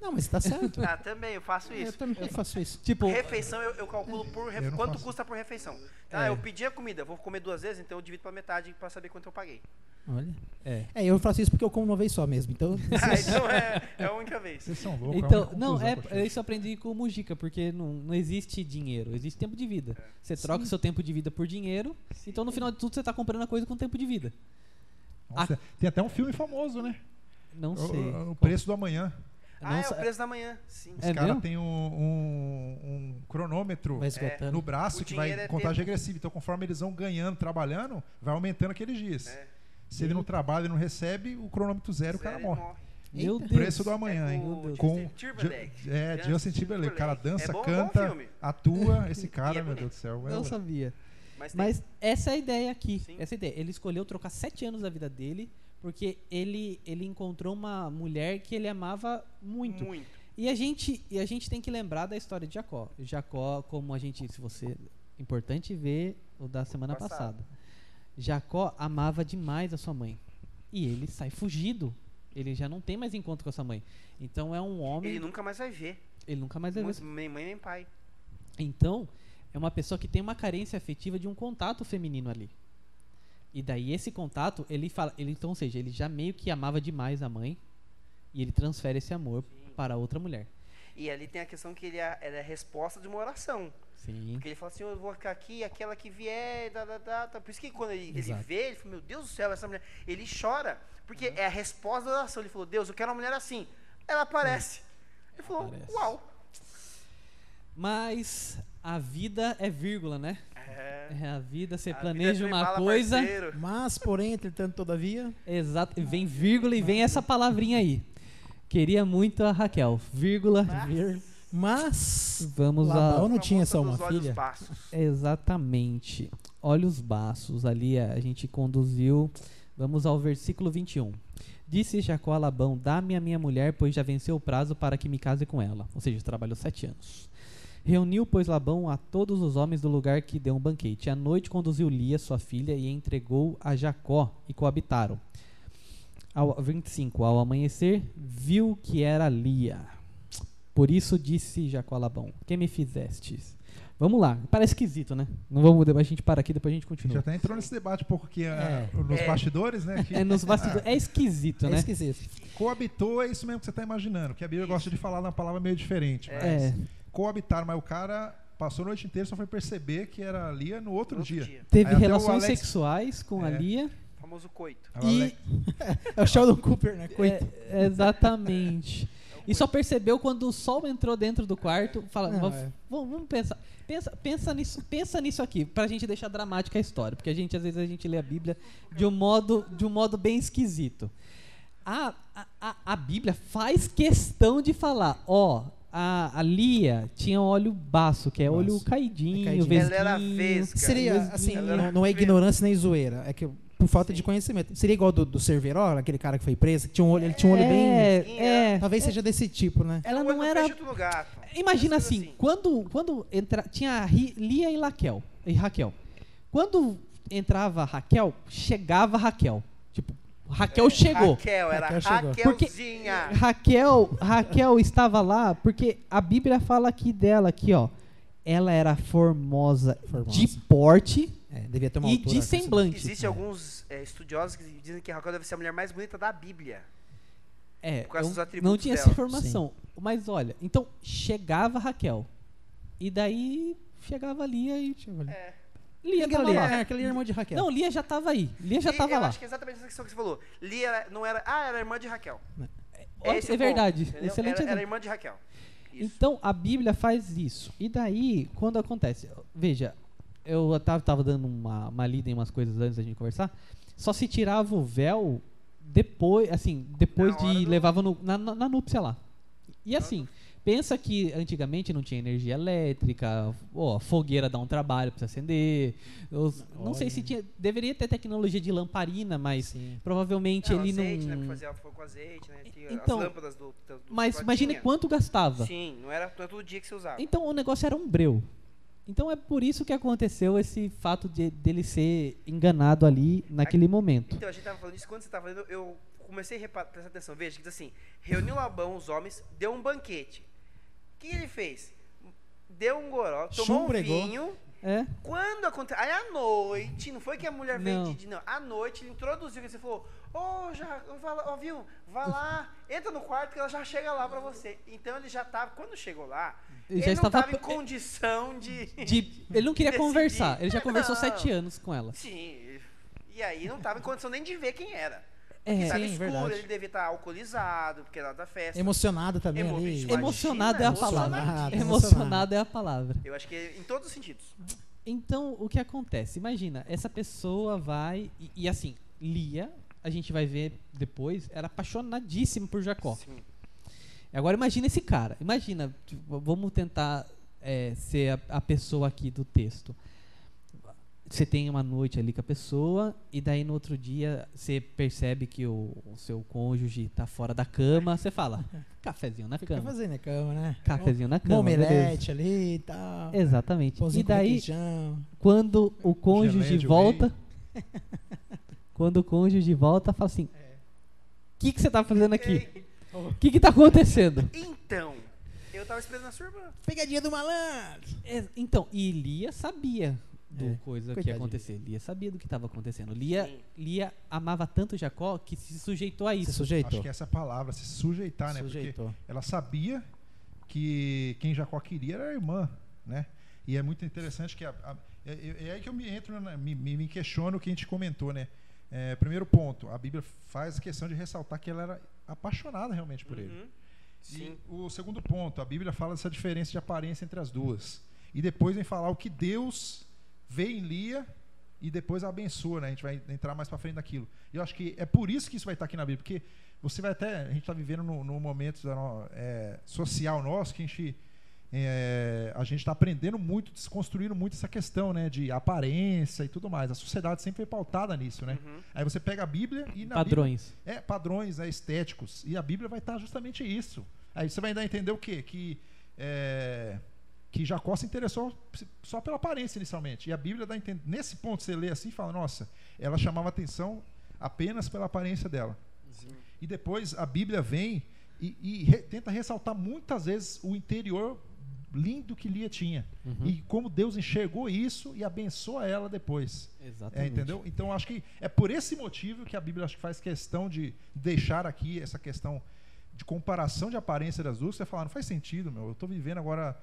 Não, mas tá certo. Ah, também, eu faço eu isso. também eu faço isso. Tipo, Refeição eu, eu calculo por ref- Eu quanto faço. custa por refeição. Ah, É. eu pedi a comida, vou comer duas vezes, então eu divido pela metade pra saber quanto eu paguei. Olha. é. É, eu faço isso porque eu como uma vez só mesmo. Então, Ah, então é, é a única vez. Vocês são loucos. Então, a única não, é, eu isso eu aprendi com o Mujica, porque não, não existe dinheiro, existe tempo de vida. Você troca o seu tempo de vida por dinheiro, então no final de tudo você tá comprando a coisa com tempo de vida. Nossa, Tem até um filme famoso, né? Não sei. O, o Preço do Amanhã. Ah, Não é o preço da manhã. Sim. Os É caras têm um, um- um cronômetro esgotando. no braço O que vai é contagem tempo. regressiva. Então, conforme eles vão ganhando, trabalhando, vai aumentando aqueles dias. É. Se ele não trabalha e não recebe, o cronômetro zero, o cara Zero, morre. ele Meu Eita. Deus. Preço do amanhã, É hein? com o Com Justin Timberlake. É, Justin Justin Timberlake. O cara dança, É bom- bom canta, filme. atua. Esse cara, é meu. Deus do céu. é Não sabia. Mas, tem- Mas essa é a ideia aqui. Sim. Essa é ideia. Ele escolheu trocar sete anos da vida dele porque ele, ele encontrou uma mulher que ele amava muito. muito. E a gente e a gente tem que lembrar da história de Jacó. Jacó, como a gente, se você importante ver o da semana Passado. passada. Jacó amava demais a sua mãe. E ele sai fugido. Ele já não tem mais encontro com a sua mãe. Então é um homem, Ele ele, nunca mais vai ver. nunca mais vai ver. Nem mãe nem pai. Então, é uma pessoa que tem uma carência afetiva de um contato feminino ali. E daí esse contato, ele fala, ele então, ou seja, ele já meio que amava demais a mãe e ele transfere esse amor para outra mulher. E ali tem a questão que ele é, ela é a resposta de uma oração. Sim. Porque ele fala assim, eu vou ficar aqui, aquela que vier, da, da, da, tá. Por isso que quando ele, ele vê, ele fala, meu Deus do céu, essa mulher. Ele chora, porque é a resposta da oração. Ele falou, Deus, eu quero uma mulher assim. Ela aparece. Ele falou, aparece. uau. Mas a vida é vírgula, né? É, É a vida, você a vida planeja é uma coisa, parceiro. Mas, porém, entretanto, todavia. exato, vem vírgula e vem essa palavrinha aí. Queria muito a Raquel, vírgula, vir- Mas. vamos Labão a não tinha só uma olhos filha. baços. Exatamente. Olha os baços ali, a gente conduziu. Vamos ao versículo 21. Disse Jacó a Labão: Dá-me a minha mulher, pois já venceu o prazo para que me case com ela. Ou seja, trabalhou sete anos. Reuniu, pois, Labão a todos os homens do lugar que deu um banquete. À noite conduziu Lia, sua filha, e entregou a Jacó, e coabitaram. Ao 25. Ao amanhecer, viu que era Lia. Por isso disse Jacó a Labão: Que me fizestes? Vamos lá, parece esquisito, né? Não vamos, a gente para aqui, depois a gente A gente continua. até entrou nesse debate um pouco que É. nos É. bastidores, né? Que É nos bastidores. É esquisito, É né? esquisito. coabitou é isso mesmo que você está imaginando. Que a Bíblia gosta de falar uma palavra meio diferente. Mas É. coabitar, mas o cara passou a noite inteira só foi perceber que era ali no outro, Outro dia. dia. Teve Aí relações Alex- sexuais com a É. Lia. O famoso coito. O E, Alex- É o Sheldon Cooper, né? Coitado. É, exatamente. E só percebeu quando o sol entrou dentro do quarto. Fala, Não, vamos, é. vamos- vamos pensar. Pensa, pensa, nisso, pensa nisso aqui, pra gente deixar dramática a história. Porque a gente, às vezes, a gente lê a Bíblia de um modo, de um modo bem esquisito. A, a, a- a Bíblia faz questão de falar, ó, a, a Lia tinha olho baço, que é olho Baço. caidinho, É caidinho. vesguinho. Ela era vesga. Seria, vesguinho. assim, não, não é ignorância nem zoeira. É que por falta de Sim. conhecimento. Seria igual do, do Cerveró, aquele cara que foi preso, que tinha um olho, ele tinha um olho bem. É, é. Talvez seja desse tipo, né? Ela não era. Imagina assim, coisas quando, quando entra, tinha Lia e Raquel, e Raquel. Quando entrava Raquel, chegava Raquel. Tipo, Raquel É, chegou. Raquel, era Raquel chegou. Porque- Raquelzinha. Raquel, Raquel estava lá porque a Bíblia fala aqui dela, aqui, ó. Ela era formosa, Formosa. de porte É, devia ter uma e altura. de semblante. Existem alguns é, estudiosos que dizem que Raquel deve ser a mulher mais bonita da Bíblia. É, Por causa eu dos atributos não tinha essa dela. informação. Mas olha, então chegava Raquel. E daí chegava Lia e ver ali. É. Lia é tava Lia? lá. É, aquele irmão de Raquel. Não, Lia já tava aí. Lia já E tava eu lá. acho que é exatamente essa questão que você falou. Lia era- não era. Ah, era irmã de Raquel. É, Esse é o verdade. entendeu? Excelente Era, era exemplo. irmã de Raquel. Isso. Então a Bíblia faz isso. E daí, quando acontece, veja, eu tava, tava dando uma, uma lida em umas coisas antes da gente conversar. Só se tirava o véu depois, assim, depois Na hora de do- levava no- na, na, na núpcia lá. E assim, pensa que antigamente não tinha energia elétrica, ó, fogueira dá um trabalho pra você acender. os- não sei se tinha, deveria ter tecnologia de lamparina, mas Sim. provavelmente Não, ele azeite, não. né? Fazer fogo com azeite, né? Tinha Então, as lâmpadas do. do, Mas imagine quanto gastava. Sim, não era, não era todo dia que você usava. Então o negócio era um breu. Então é por isso que aconteceu esse fato de dele ser enganado ali naquele momento. Então, a gente tava falando disso, quando você tava falando, eu comecei a prestar atenção. Veja, que diz assim, reuniu Labão os homens, deu um banquete. O que ele fez? Deu um goró, tomou um Chumbregou. vinho. É? Quando aconteceu... Aí, à noite, não foi que a mulher veio de... Não, à noite, ele introduziu, que você falou, ô, já, vai lá, ó, viu, vai lá, entra no quarto que ela já chega lá pra você. Então, ele já tava, quando chegou lá, Ele ele, já não estava tava em pe- condição de... De- ele não queria Decidir. conversar. Ele já conversou Não. sete anos com ela. Sim, e aí não tava em condição nem de ver quem era. É, tava sim, escuro, verdade. ele devia estar alcoolizado, porque era da festa. Emocionado também Emo- ali. Emocionado é a palavra. Emocionado é a palavra. Eu acho que em todos os sentidos. Então, o que acontece? Imagina, essa pessoa vai. E, e assim, Lia, a gente vai ver depois, era apaixonadíssima por Jacó. Sim. Agora imagina esse cara. Imagina, tipo, vamos tentar é, ser a, a pessoa aqui do texto. Você tem uma noite ali com a pessoa e daí no outro dia você percebe que o, o seu cônjuge tá fora da cama. Você fala, cafezinho na Fica cama. fazendo na cama, né? Cafezinho na Um cama. beleza. omelete ali e tal. Exatamente. E daí, quando o cônjuge volta, quando o cônjuge volta, fala assim: O que, que você tá fazendo aqui? O que, que tá acontecendo? Então, eu tava esperando a sua irmã. Pegadinha do malandro. É, então, e Lia sabia do É, coisa que ia acontecer. Lia sabia do que estava acontecendo. Lia, Sim. Lia amava tanto Jacó que se sujeitou a Se isso. sujeitou. Acho que essa é a palavra, se sujeitar, né? Porque Sujeitou. ela sabia que quem Jacó queria era a irmã, né? E é muito interessante que a, a- é, é- é aí que eu me entro, na- me, me, me questiono o que a gente comentou, né? É, primeiro ponto, a Bíblia faz questão de ressaltar que ela era apaixonada realmente por ele. Uhum. Sim. E o segundo ponto, a Bíblia fala dessa diferença de aparência entre as duas. E depois vem falar o que Deus vê em Lia e depois abençoa, né? A gente vai entrar mais para frente daquilo. E eu acho que é por isso que isso vai estar aqui na Bíblia, porque você vai até, a gente está vivendo num num momento da no- é, social nosso que a gente é, a gente está aprendendo muito, desconstruindo muito essa questão, né, de aparência e tudo mais. A sociedade sempre foi pautada nisso, né? Uhum. Aí você pega a Bíblia e na Bíblia, Padrões. é, padrões é, estéticos. E a Bíblia vai estar justamente isso. Aí você vai dar a entender o quê? Que, é, que Jacó se interessou só pela aparência inicialmente. E a Bíblia dá entender. Nesse ponto você lê assim e fala, nossa, ela chamava atenção apenas pela aparência dela. Sim. E depois a Bíblia vem e, e re- tenta ressaltar muitas vezes o interior lindo que Lia tinha. Uhum. E como Deus enxergou isso e abençoa ela depois. É, Exatamente. entendeu? Então acho que é por esse motivo que a Bíblia acho que faz questão de deixar aqui essa questão de comparação de aparência das duas. Você fala, não faz sentido, meu. Eu estou vivendo agora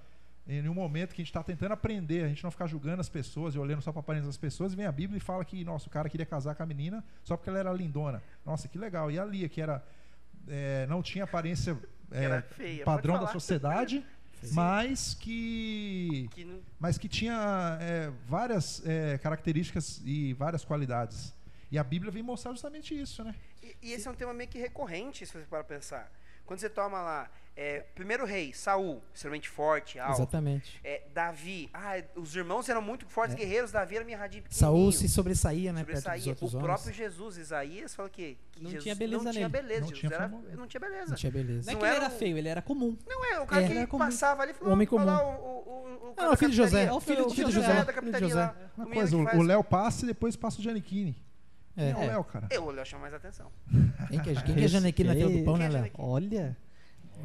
em um momento que a gente está tentando aprender, a gente não ficar julgando as pessoas e olhando só para a aparência das pessoas. E vem a Bíblia e fala que, nossa, o cara queria casar com a menina só porque ela era lindona. Nossa, que legal. E a Lia, que era é, não tinha aparência é, feia, padrão da sociedade, Sim. mas que Que não- mas que tinha é, várias é, características e várias qualidades. E a Bíblia vem mostrar justamente isso, né? E, e esse é um tema meio que recorrente, se você para pensar. Quando você toma lá, é, primeiro rei, Saul, extremamente forte, alto. Exatamente. É, Davi, ah, os irmãos eram muito fortes É. guerreiros, Davi era mirradinho Saul pequenininho. se sobressaía, né, perto dos sobressaía. outros O homens. próprio Jesus, Isaías, fala que, que Não Jesus tinha beleza não tinha beleza. Não Jesus tinha era- não tinha beleza. Não tinha beleza. Não é Não que ele era era o- feio, ele era comum. Não é, o cara É, que era comum. passava ali falou, Homem olha lá comum. o, o, o, Ah, o filho de José. É o filho de Filho de José. José. da Filho de capitania José. lá. Uma o coisa, o, o Léo passa e depois passa o Giannichini. É. É o Léo, cara? Eu, o Léo chama mais atenção. Quem que é, quem que é Janequine na fila do pão, né, é Léo? Olha.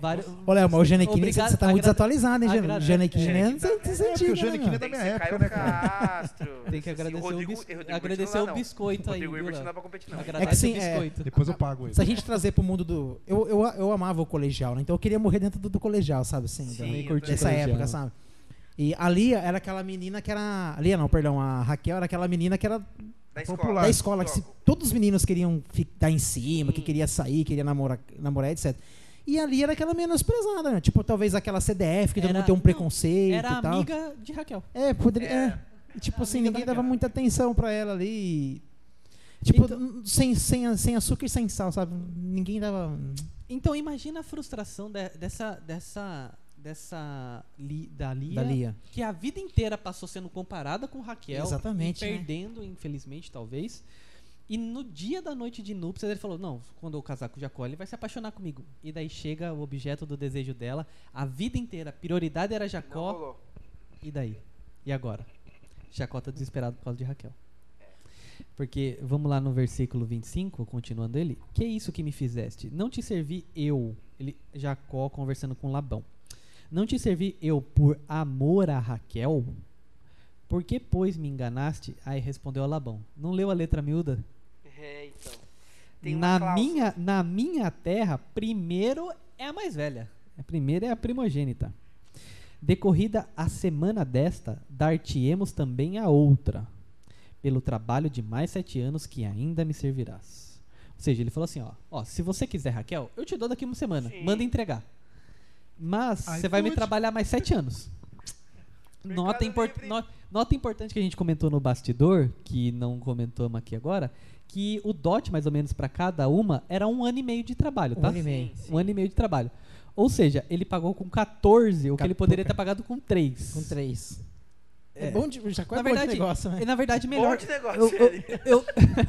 Vários... Ô, Léo, mas o Janequine, você, Obrigado- você tá muito desatualizado, hein, Jan- Janequine? é, né? é, Não é, é, sentido, o né, Janequine meu? é da Tem que minha época, Caio né, cara? Castro. Tem que agradecer o, Rodrigo- bis... Rodrigo Curti agradecer o biscoito aí, Rodrigo não dá pra competir, não. É que sim, o é- biscoito. Depois eu pago ele. Se a gente trazer pro mundo do. Eu, eu, eu amava o colegial, né? Então eu queria morrer dentro do, do colegial, sabe? Assim, Sim, da- eu curti dessa época, sabe? E a Lia era aquela menina que era. A Lia não, perdão, a Raquel era aquela menina que era Da Popular. escola. da escola, que se, todos os meninos queriam ficar em cima, que queria sair, queria namorar, namorar, etc. E ali era aquela menosprezada, né? Tipo, talvez aquela CDF, que todo Era- mundo tem um não, preconceito Era e tal. amiga de Raquel. É, poderia. É. é. Tipo assim, ninguém da dava muita atenção pra ela ali. Tipo, Então- sem, sem, sem açúcar e sem sal, sabe? Ninguém dava. Então imagina a frustração de- dessa dessa dessa li, da Lia, Da Lia. que a vida inteira passou sendo comparada com Raquel, Exatamente, né? perdendo, infelizmente, talvez. E no dia da noite de núpcias ele falou: "Não, quando eu casar com o Jacó, ele vai se apaixonar comigo". E daí chega o objeto do desejo dela, a vida inteira, a prioridade era Jacó, e daí? E agora? Jacó tá desesperado por causa de Raquel. Porque, vamos lá no versículo 25, continuando ele. Que é isso que me fizeste? Não te servi eu, ele, Jacó conversando com Labão. Não te servi eu por amor a Raquel? Por que, pois, me enganaste? Aí respondeu a Labão. Não leu a letra miúda? Tem Na cláusula. minha, na minha terra, primeiro é a mais velha. A primeira é a primogênita. Decorrida a semana desta, dar-te-emos também a outra, pelo trabalho de mais sete anos que ainda me servirás. Ou seja, ele falou assim, ó, ó, se você quiser, Raquel, eu te dou daqui uma semana, Sim. manda entregar. Mas você vai me trabalhar mais sete anos. Nota, Mercado import- Livre. No- nota importante que a gente comentou no bastidor, que não comentamos aqui agora, que o DOT, mais ou menos, para cada uma, era um ano e meio de trabalho, Um tá? ano e meio. Sim. Um ano e meio de trabalho. Ou seja, ele pagou com 14, o que ele poderia ter pagado com 3. Com três. É, É. bom de. Já Na quase verdade, bom de negócio, né? E na verdade, Bom melhor. de negócio, eu, eu, ele. eu,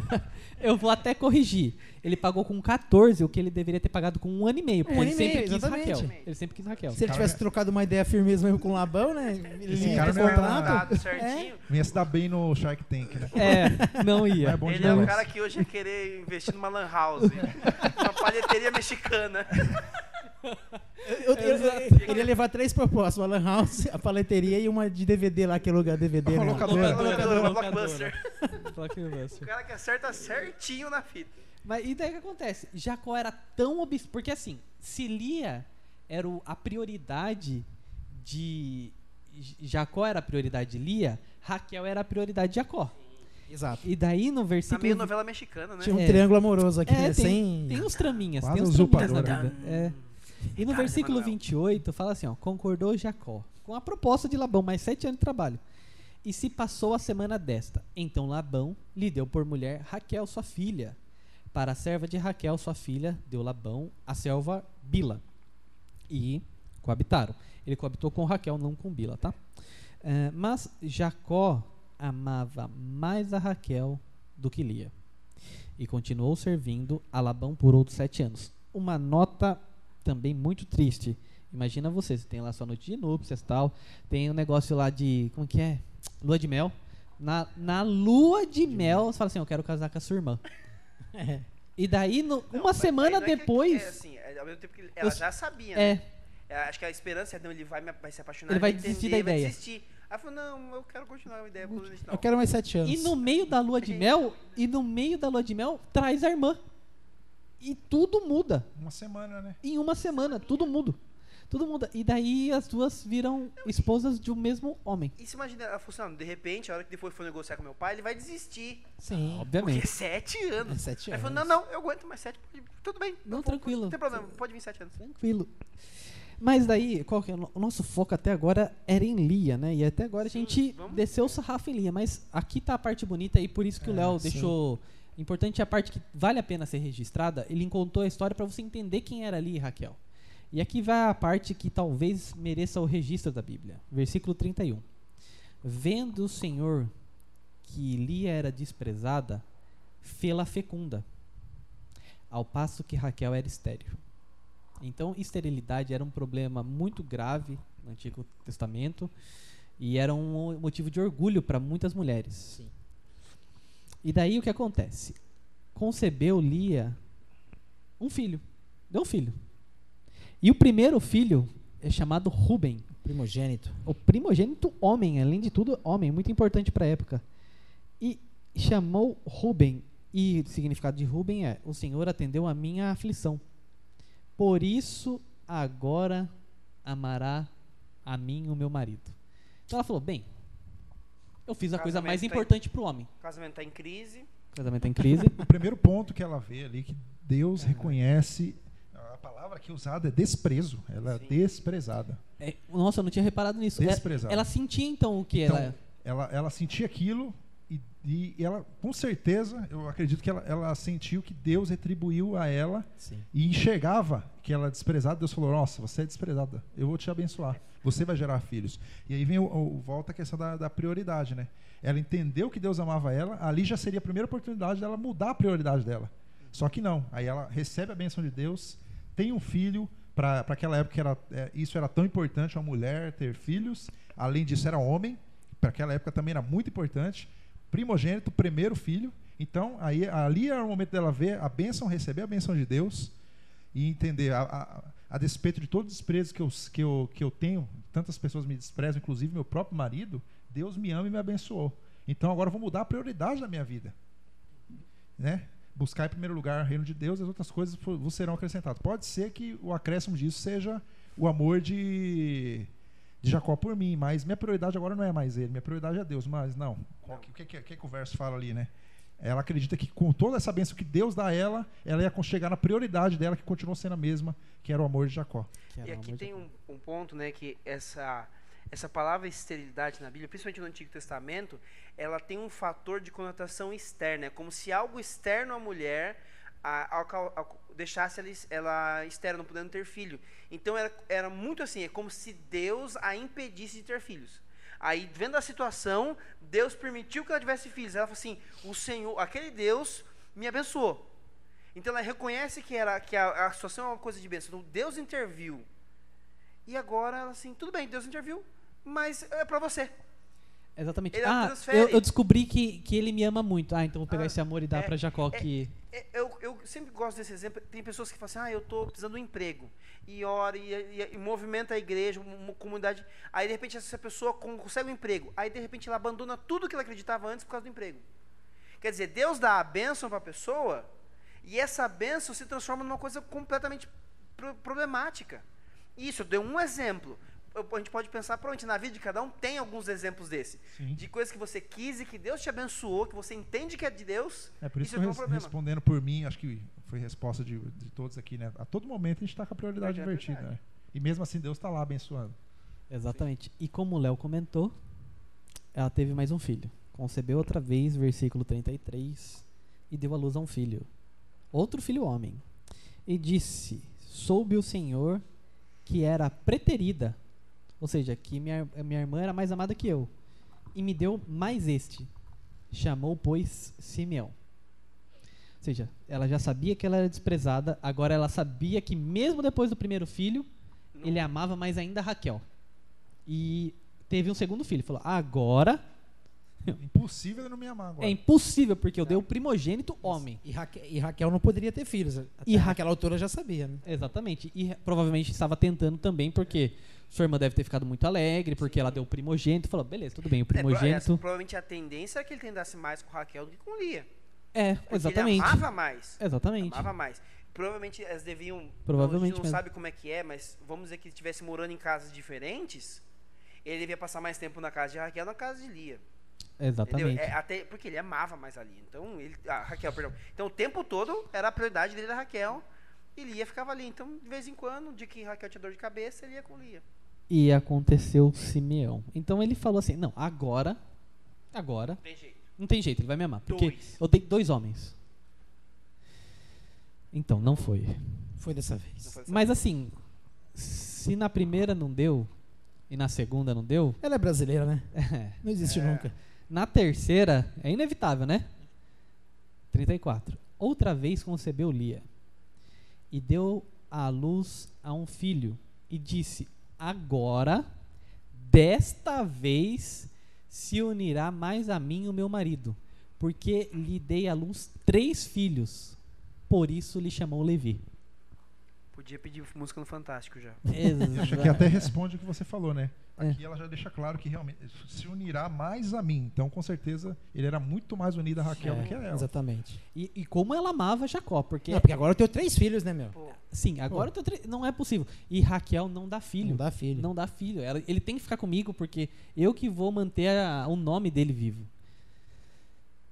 eu vou até corrigir. Ele pagou com 14 o que ele deveria ter pagado com um ano e meio. Porque Um ele ano e sempre meio, quis exatamente. Raquel. Ele sempre quis Raquel. Se ele cara tivesse é- trocado uma ideia firmeza mesmo com o Labão, né? Ele Esse ia cara não é contrato. Certinho. Não ia se dar bem no Shark Tank, né? É, não ia. Não é bom de Ele é o negócio. cara que hoje ia querer investir numa lan house. uma palheteria mexicana. Eu- eu- eu- ele ia levar três propostas: uma Lan House, a paleteria e uma de DVD lá, que aluga DVD. Né? locadora. Locadora, Locadora. blockbuster. O Blockbuster. cara que acerta certinho na fita. Mas e daí o que acontece? Jacó era tão obs... Porque assim, se Lia era o- a prioridade de. Jacó era a prioridade de Lia, Raquel era a prioridade de Jacó. Exato. E daí no Tá versículo. meio novela mexicana, né? Tinha um É. triângulo amoroso aqui, É, né? tem, Sem. tem uns traminhas, Quase tem uns traminhas na. Bíblia. É. E no Ricardo versículo Emanuel. 28 fala assim, ó, concordou Jacó com a proposta de Labão, mais sete anos de trabalho. E se passou a semana desta. Então Labão lhe deu por mulher Raquel, sua filha. Para a serva de Raquel, sua filha, deu Labão a serva Bila. E coabitaram. Ele coabitou com Raquel, não com Bila, tá? Eh, mas Jacó amava mais a Raquel do que Lia. E continuou servindo a Labão por outros sete anos. Uma nota também muito triste. Imagina você, você tem lá sua noite de núpcias e tal. Tem um negócio lá de. Como que é? Lua de mel. Na, na lua de mel, você fala assim: Eu quero casar com a sua irmã. É. E daí, no- Não, uma semana não é que- depois. É, assim, é, ao mesmo tempo que ela Eu- já sabia, É, né? É, acho que a esperança é, não, ele vai, vai se apaixonar, Ele vai entender, desistir da ele vai ideia. desistir. Aí falou, não, eu quero continuar a ideia original. Eu quero mais sete anos. E no meio da lua de mel, e no meio da lua de mel, traz a irmã. E tudo muda. Uma semana, né? Em uma semana, tudo muda. Tudo muda. E daí as duas viram esposas de um mesmo homem. E se imagina ela funcionando, de repente, a hora que depois for negociar com meu pai, ele vai desistir. Sim. Porque é Obviamente. sete anos. É sete Aí anos. falou, não, não, eu aguento mais sete, pode- tudo bem. Não, tranquilo. Não tem problema, pode vir sete anos. Tranquilo. Mas daí, qual que é o no- o nosso foco até agora era em Lia, né? E até agora Sim, a gente vamos- desceu o sarrafo em Lia. Mas aqui tá a parte bonita e por isso que o É, Léo sim. Importante a parte que vale a pena ser registrada. Ele contou a história para você entender quem era e Raquel. E aqui vai a parte que talvez mereça o registro da Bíblia. Versículo 31. Vendo o Senhor que Lia era desprezada, fê-la fecunda, ao passo que Raquel era estéril. Então, esterilidade era um problema muito grave no Antigo Testamento e era um motivo de orgulho para muitas mulheres. Sim. E daí o que acontece? Concebeu Lia um filho. Deu um filho. E o primeiro filho é chamado Ruben, Primogênito. o primogênito homem, além de tudo, homem, muito importante para a época. E chamou Ruben, e o significado de Ruben é: O Senhor atendeu a minha aflição. Por isso agora amará a mim o meu marido. Então ela falou: bem, eu fiz a coisa Casamento mais tá em- importante pro homem. O casamento está em crise. O casamento tá em crise. O primeiro ponto que ela vê ali que Deus Aham. reconhece a palavra que é usada é desprezo. Ela Sim. é desprezada. É, nossa, eu não tinha reparado nisso. É- Desprezada. ela sentia então o que Então, ela. ela, ela sentia aquilo e, e ela, com certeza, eu acredito que ela, ela sentiu que Deus retribuiu a ela Sim. e enxergava que ela é desprezada. Deus falou: Nossa, você é desprezada, eu vou te abençoar. Você vai gerar filhos. E aí vem o, o- volta a questão da, da prioridade, né? Ela entendeu que Deus amava ela, ali já seria a primeira oportunidade dela mudar a prioridade dela. Só que não. Aí ela recebe a bênção de Deus, tem um filho. Para aquela época, era, é, isso era tão importante, uma mulher ter filhos. Além disso, era homem. Para aquela época também era muito importante. Primogênito, primeiro filho. Então, aí, ali era o momento dela ver a bênção, receber a bênção de Deus e entender, a, a, a despeito de todo o desprezo que eu, que, eu, que eu tenho, tantas pessoas me desprezam, inclusive meu próprio marido, Deus me ama e me abençoou. Então agora eu vou mudar a prioridade da minha vida. Né? Buscar em primeiro lugar o reino de Deus, as outras coisas serão acrescentadas. Pode ser que o acréscimo disso seja o amor de, de Jacó por mim, mas minha prioridade agora não é mais ele, minha prioridade é Deus. Mas não, o que, que, que, que o verso fala ali, né? Ela acredita que com toda essa bênção que Deus dá a ela, ela ia chegar na prioridade dela, que continuou sendo a mesma, que era o amor de Jacó. E aqui tem um, um ponto, né, que essa essa palavra esterilidade na Bíblia, principalmente no Antigo Testamento, ela tem um fator de conotação externa, é como se algo externo à mulher a, cal- ao- deixasse ela, ela estéril, não podendo ter filho. Então era, era muito assim, é como se Deus a impedisse de ter filhos. Aí, vendo a situação, Deus permitiu que ela tivesse filhos. Ela falou assim: o Senhor, aquele Deus me abençoou. Então ela reconhece que, era, que a, a situação é uma coisa de bênção. Então Deus interviu. E agora ela assim, tudo bem, Deus interviu, mas é pra você. Exatamente. Ele ah, eu, eu descobri que, que ele me ama muito. Ah, então vou pegar Ah, esse amor e dar é, pra Jacó é, que. É, Eu, eu sempre gosto desse exemplo. Tem pessoas que falam assim: ah, eu estou precisando de um emprego. E ora, e, e- e movimenta a igreja, uma comunidade. Aí, de repente, essa pessoa con- consegue um emprego. Aí, de repente, ela abandona tudo que ela acreditava antes por causa do emprego. Quer dizer, Deus dá a bênção para a pessoa e essa bênção se transforma numa coisa completamente pro- problemática. Isso, eu dei um exemplo. A gente pode pensar, provavelmente na vida de cada um tem alguns exemplos desse. Sim. De coisas que você quis e que Deus te abençoou, que você entende que é de Deus. É por isso, que é eu um res- problema. respondendo por mim, acho que foi resposta de, de todos aqui, né? A todo momento a gente está com a prioridade É né? E mesmo assim Deus está lá abençoando. Exatamente. E como o Léo comentou, ela teve mais um filho. Concebeu outra vez, versículo 33, e deu à luz a um filho. Outro filho homem. E disse: Soube o Senhor que era preterida, ou seja, que minha, minha irmã era mais amada que eu, e me deu mais este. Chamou, pois, Simeão. Ou seja, ela já sabia que ela era desprezada, agora ela sabia que mesmo depois do primeiro filho, Não- ele amava mais ainda a Raquel. E teve um segundo filho. Falou: agora Impossível ele não me amar agora. é impossível, porque eu dei o primogênito homem. E Raquel, e Raquel não poderia ter filhos. Até E Ra- naquela altura já sabia, né? Exatamente. E provavelmente estava tentando também, porque sua irmã deve ter ficado muito alegre, porque ela deu o primogênito. Falou: beleza, tudo bem, o É, aliás, primogênito. provavelmente a tendência é que ele tentasse mais com Raquel do que com Lia. É, Porque exatamente. Ele amava mais. Exatamente. Amava mais. Provavelmente elas deviam. Provavelmente A gente não sabe como é que é, mas vamos dizer que ele estivesse morando em casas diferentes. Ele devia passar mais tempo na casa de Raquel na casa de Lia. Exatamente. É, até porque ele amava mais a Lia. Então, ele, a Raquel, perdão. Então, o tempo todo era a prioridade dele da Raquel. E Lia ficava ali. Então, de vez em quando, de que Raquel tinha dor de cabeça, ele ia com Lia. E aconteceu Simeão. Então ele falou assim: não, agora. Agora. Tem jeito. Não tem jeito, ele vai me amar. Porque Dois. eu tenho dois homens. Então, não foi. Foi dessa vez. foi dessa Mas assim, se na primeira não deu e na segunda não deu, Ela é brasileira, né? Não existe É. nunca. na terceira é inevitável, né? 34. Outra vez concebeu Lia e deu à luz a um filho e disse: Agora, desta vez, se unirá mais a mim o meu marido, porque lhe dei à luz três filhos. Por isso lhe chamou Levi. Podia pedir música no Fantástico já. Acho que até responde o que você falou, né? É. Aqui ela já deixa claro que realmente se unirá mais a mim. Então, com certeza, ele era muito mais unido a Raquel É, do que a ela. Exatamente. E, e como ela amava Jacó, porque, Não, porque agora eu tenho três filhos, né, meu? Pô, sim, agora eu tô tre- não é possível. E Raquel não dá filho. Não dá filho. Não dá filho. Ela- ele tem que ficar comigo porque eu que vou manter a- o nome dele vivo.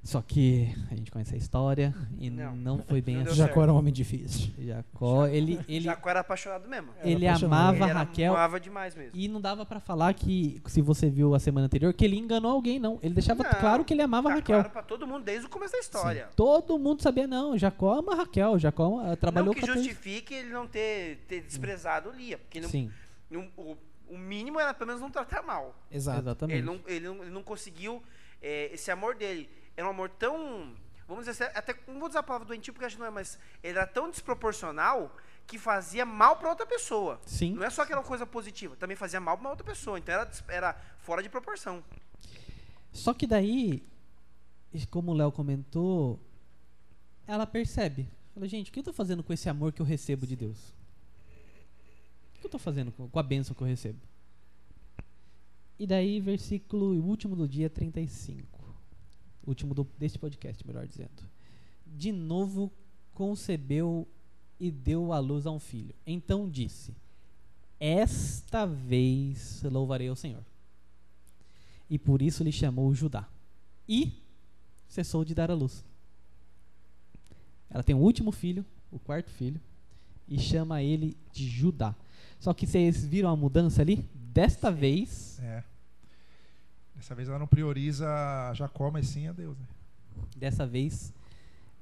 Só que a gente conhece a história e Não. não, foi bem Não assim. Jacó era um homem difícil. Jacó, ele, ele, Jacó era apaixonado mesmo. ele apaixonado. amava Ele Raquel amava demais mesmo. e não dava pra falar que, se você viu a semana anterior, que ele enganou alguém, não. Ele deixava Não, claro que ele amava Tá Raquel. claro pra todo mundo desde o começo da história. Todo mundo sabia, não, Jacó ama Raquel, Jacó ah, trabalhou não que com a três- justifique ele não ter, ter desprezado Lia. Porque não- Sim, não- o, o mínimo era pelo menos não tratar mal. Exato. exatamente. Ele não, ele, não, ele não conseguiu é, esse amor dele. Era um amor tão. Vamos dizer assim, até não vou usar a palavra doentio porque acho que não é, mas ele era tão desproporcional que fazia mal pra outra pessoa. Sim. Não é só uma coisa positiva, também fazia mal pra uma outra pessoa. Então era, era fora de proporção. Só que daí, como o Léo comentou, ela percebe. Fala, gente, o que eu tô fazendo com esse amor que eu recebo de Deus? O que eu tô fazendo com a bênção que eu recebo? E daí, versículo último do dia 35. Último do, deste podcast, melhor dizendo. De novo concebeu e deu à luz a um filho. Então disse: Esta vez louvarei ao Senhor e por isso lhe chamou Judá. E cessou de dar à luz. Ela tem o último filho, o quarto filho, e chama ele de Judá. Só que vocês viram a mudança ali? Desta vez, É. Dessa vez ela não prioriza Jacó, mas sim a Deus. Né? dessa vez,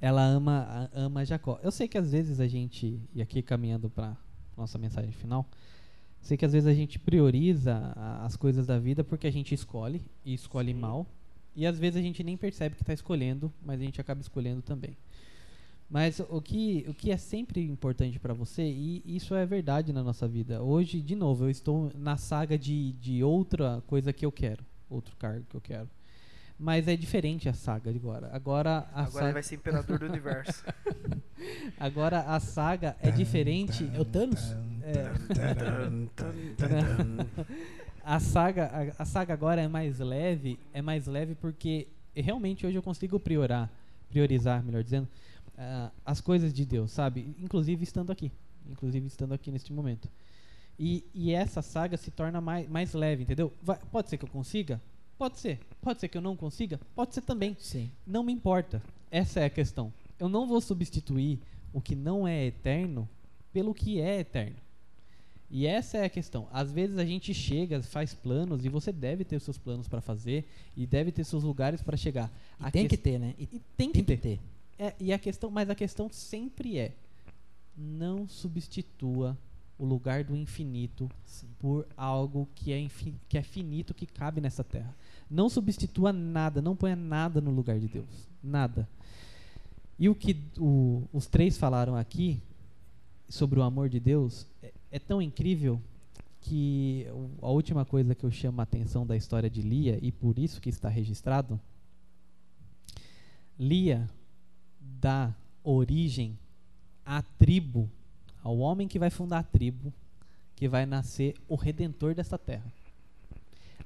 ela ama, a- ama Jacó. Eu sei que às vezes a gente, e aqui caminhando para nossa mensagem final, sei que às vezes a gente prioriza a- as coisas da vida porque a gente escolhe e escolhe mal, e às vezes a gente nem percebe que está escolhendo, mas a gente acaba escolhendo também. Mas o que, o que é sempre importante para você, e isso é verdade na nossa vida. Hoje, de novo, eu estou na saga de, de outra coisa que eu quero, outro cargo que eu quero. Mas é diferente a saga agora. Agora a Agora saga. ele vai ser imperador do universo. Agora a saga é diferente. É o Thanos? É, a saga, a, a saga agora é mais leve, é mais leve porque realmente hoje eu consigo priorar, priorizar, melhor dizendo, ah, as coisas de Deus, sabe? Inclusive estando aqui, inclusive estando aqui neste momento. E, e essa saga se torna mais, mais leve, entendeu? Vai- pode ser que eu consiga? Pode ser. Pode ser que eu não consiga? Pode ser também. Sim. Não me importa. Essa é a questão. Eu não vou substituir o que não é eterno pelo que é eterno. E essa é a questão. Às vezes a gente chega, faz planos e você deve ter os seus planos para fazer e deve ter seus lugares para chegar. E tem que ques- ter, né? E e tem que tem ter. que ter. É, e a questão, mas a questão sempre é: não substitua o lugar do infinito Sim. por algo que é, infi- que é finito, que cabe nessa terra. Não substitua nada, não ponha nada no lugar de Deus. Nada. E o que o- os três falaram aqui sobre o amor de Deus é, é tão incrível que a última coisa que eu chamo a atenção da história de Lia, e por isso que está registrado, Lia dá origem à tribo, ao homem que vai fundar a tribo, que vai nascer o redentor desta terra.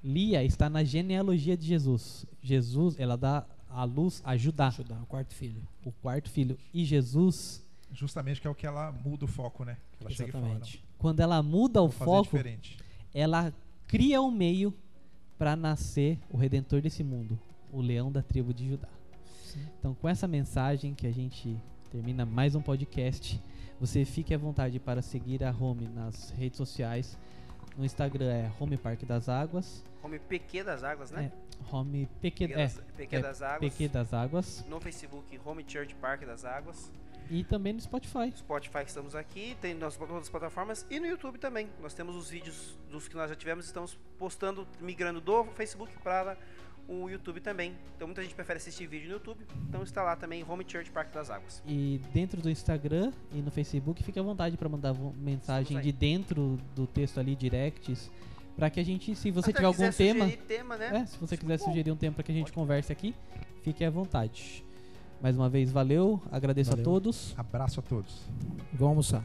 Lia está na genealogia de Jesus. Jesus, ela dá a luz a Judá, Ajudar o quarto filho. o quarto filho. E Jesus, Justamente que é o que ela muda o foco, né? Ela chega e fala, Exatamente. quando ela muda o foco, diferente. ela cria um meio para nascer o redentor desse mundo, o leão da tribo de Judá. Então, com essa mensagem que a gente termina mais um podcast, você fique à vontade para seguir a Home nas redes sociais. No Instagram é Home Parque das Águas, Home PQ das Águas, né? Home PQ, PQ é, das, PQ é, das Águas. PQ das Águas No Facebook, Home Church Parque das Águas. e também no Spotify. Spotify estamos aqui, tem nas outras plataformas e no YouTube também. Nós temos os vídeos dos que nós já tivemos, estamos postando, migrando do Facebook para o YouTube também. Então muita gente prefere assistir vídeo no YouTube, então está lá também Home Church Parque das Águas. E dentro do Instagram e no Facebook, fique à vontade para mandar mensagem de dentro do texto ali, directs, para que a gente, se você Até tiver algum quiser tema, tema, né? É, se você quiser Bom, sugerir um tema para que a gente pode. converse aqui, fique à vontade. Mais uma vez, valeu, agradeço Valeu. a todos. Abraço a todos. Vamos almoçar.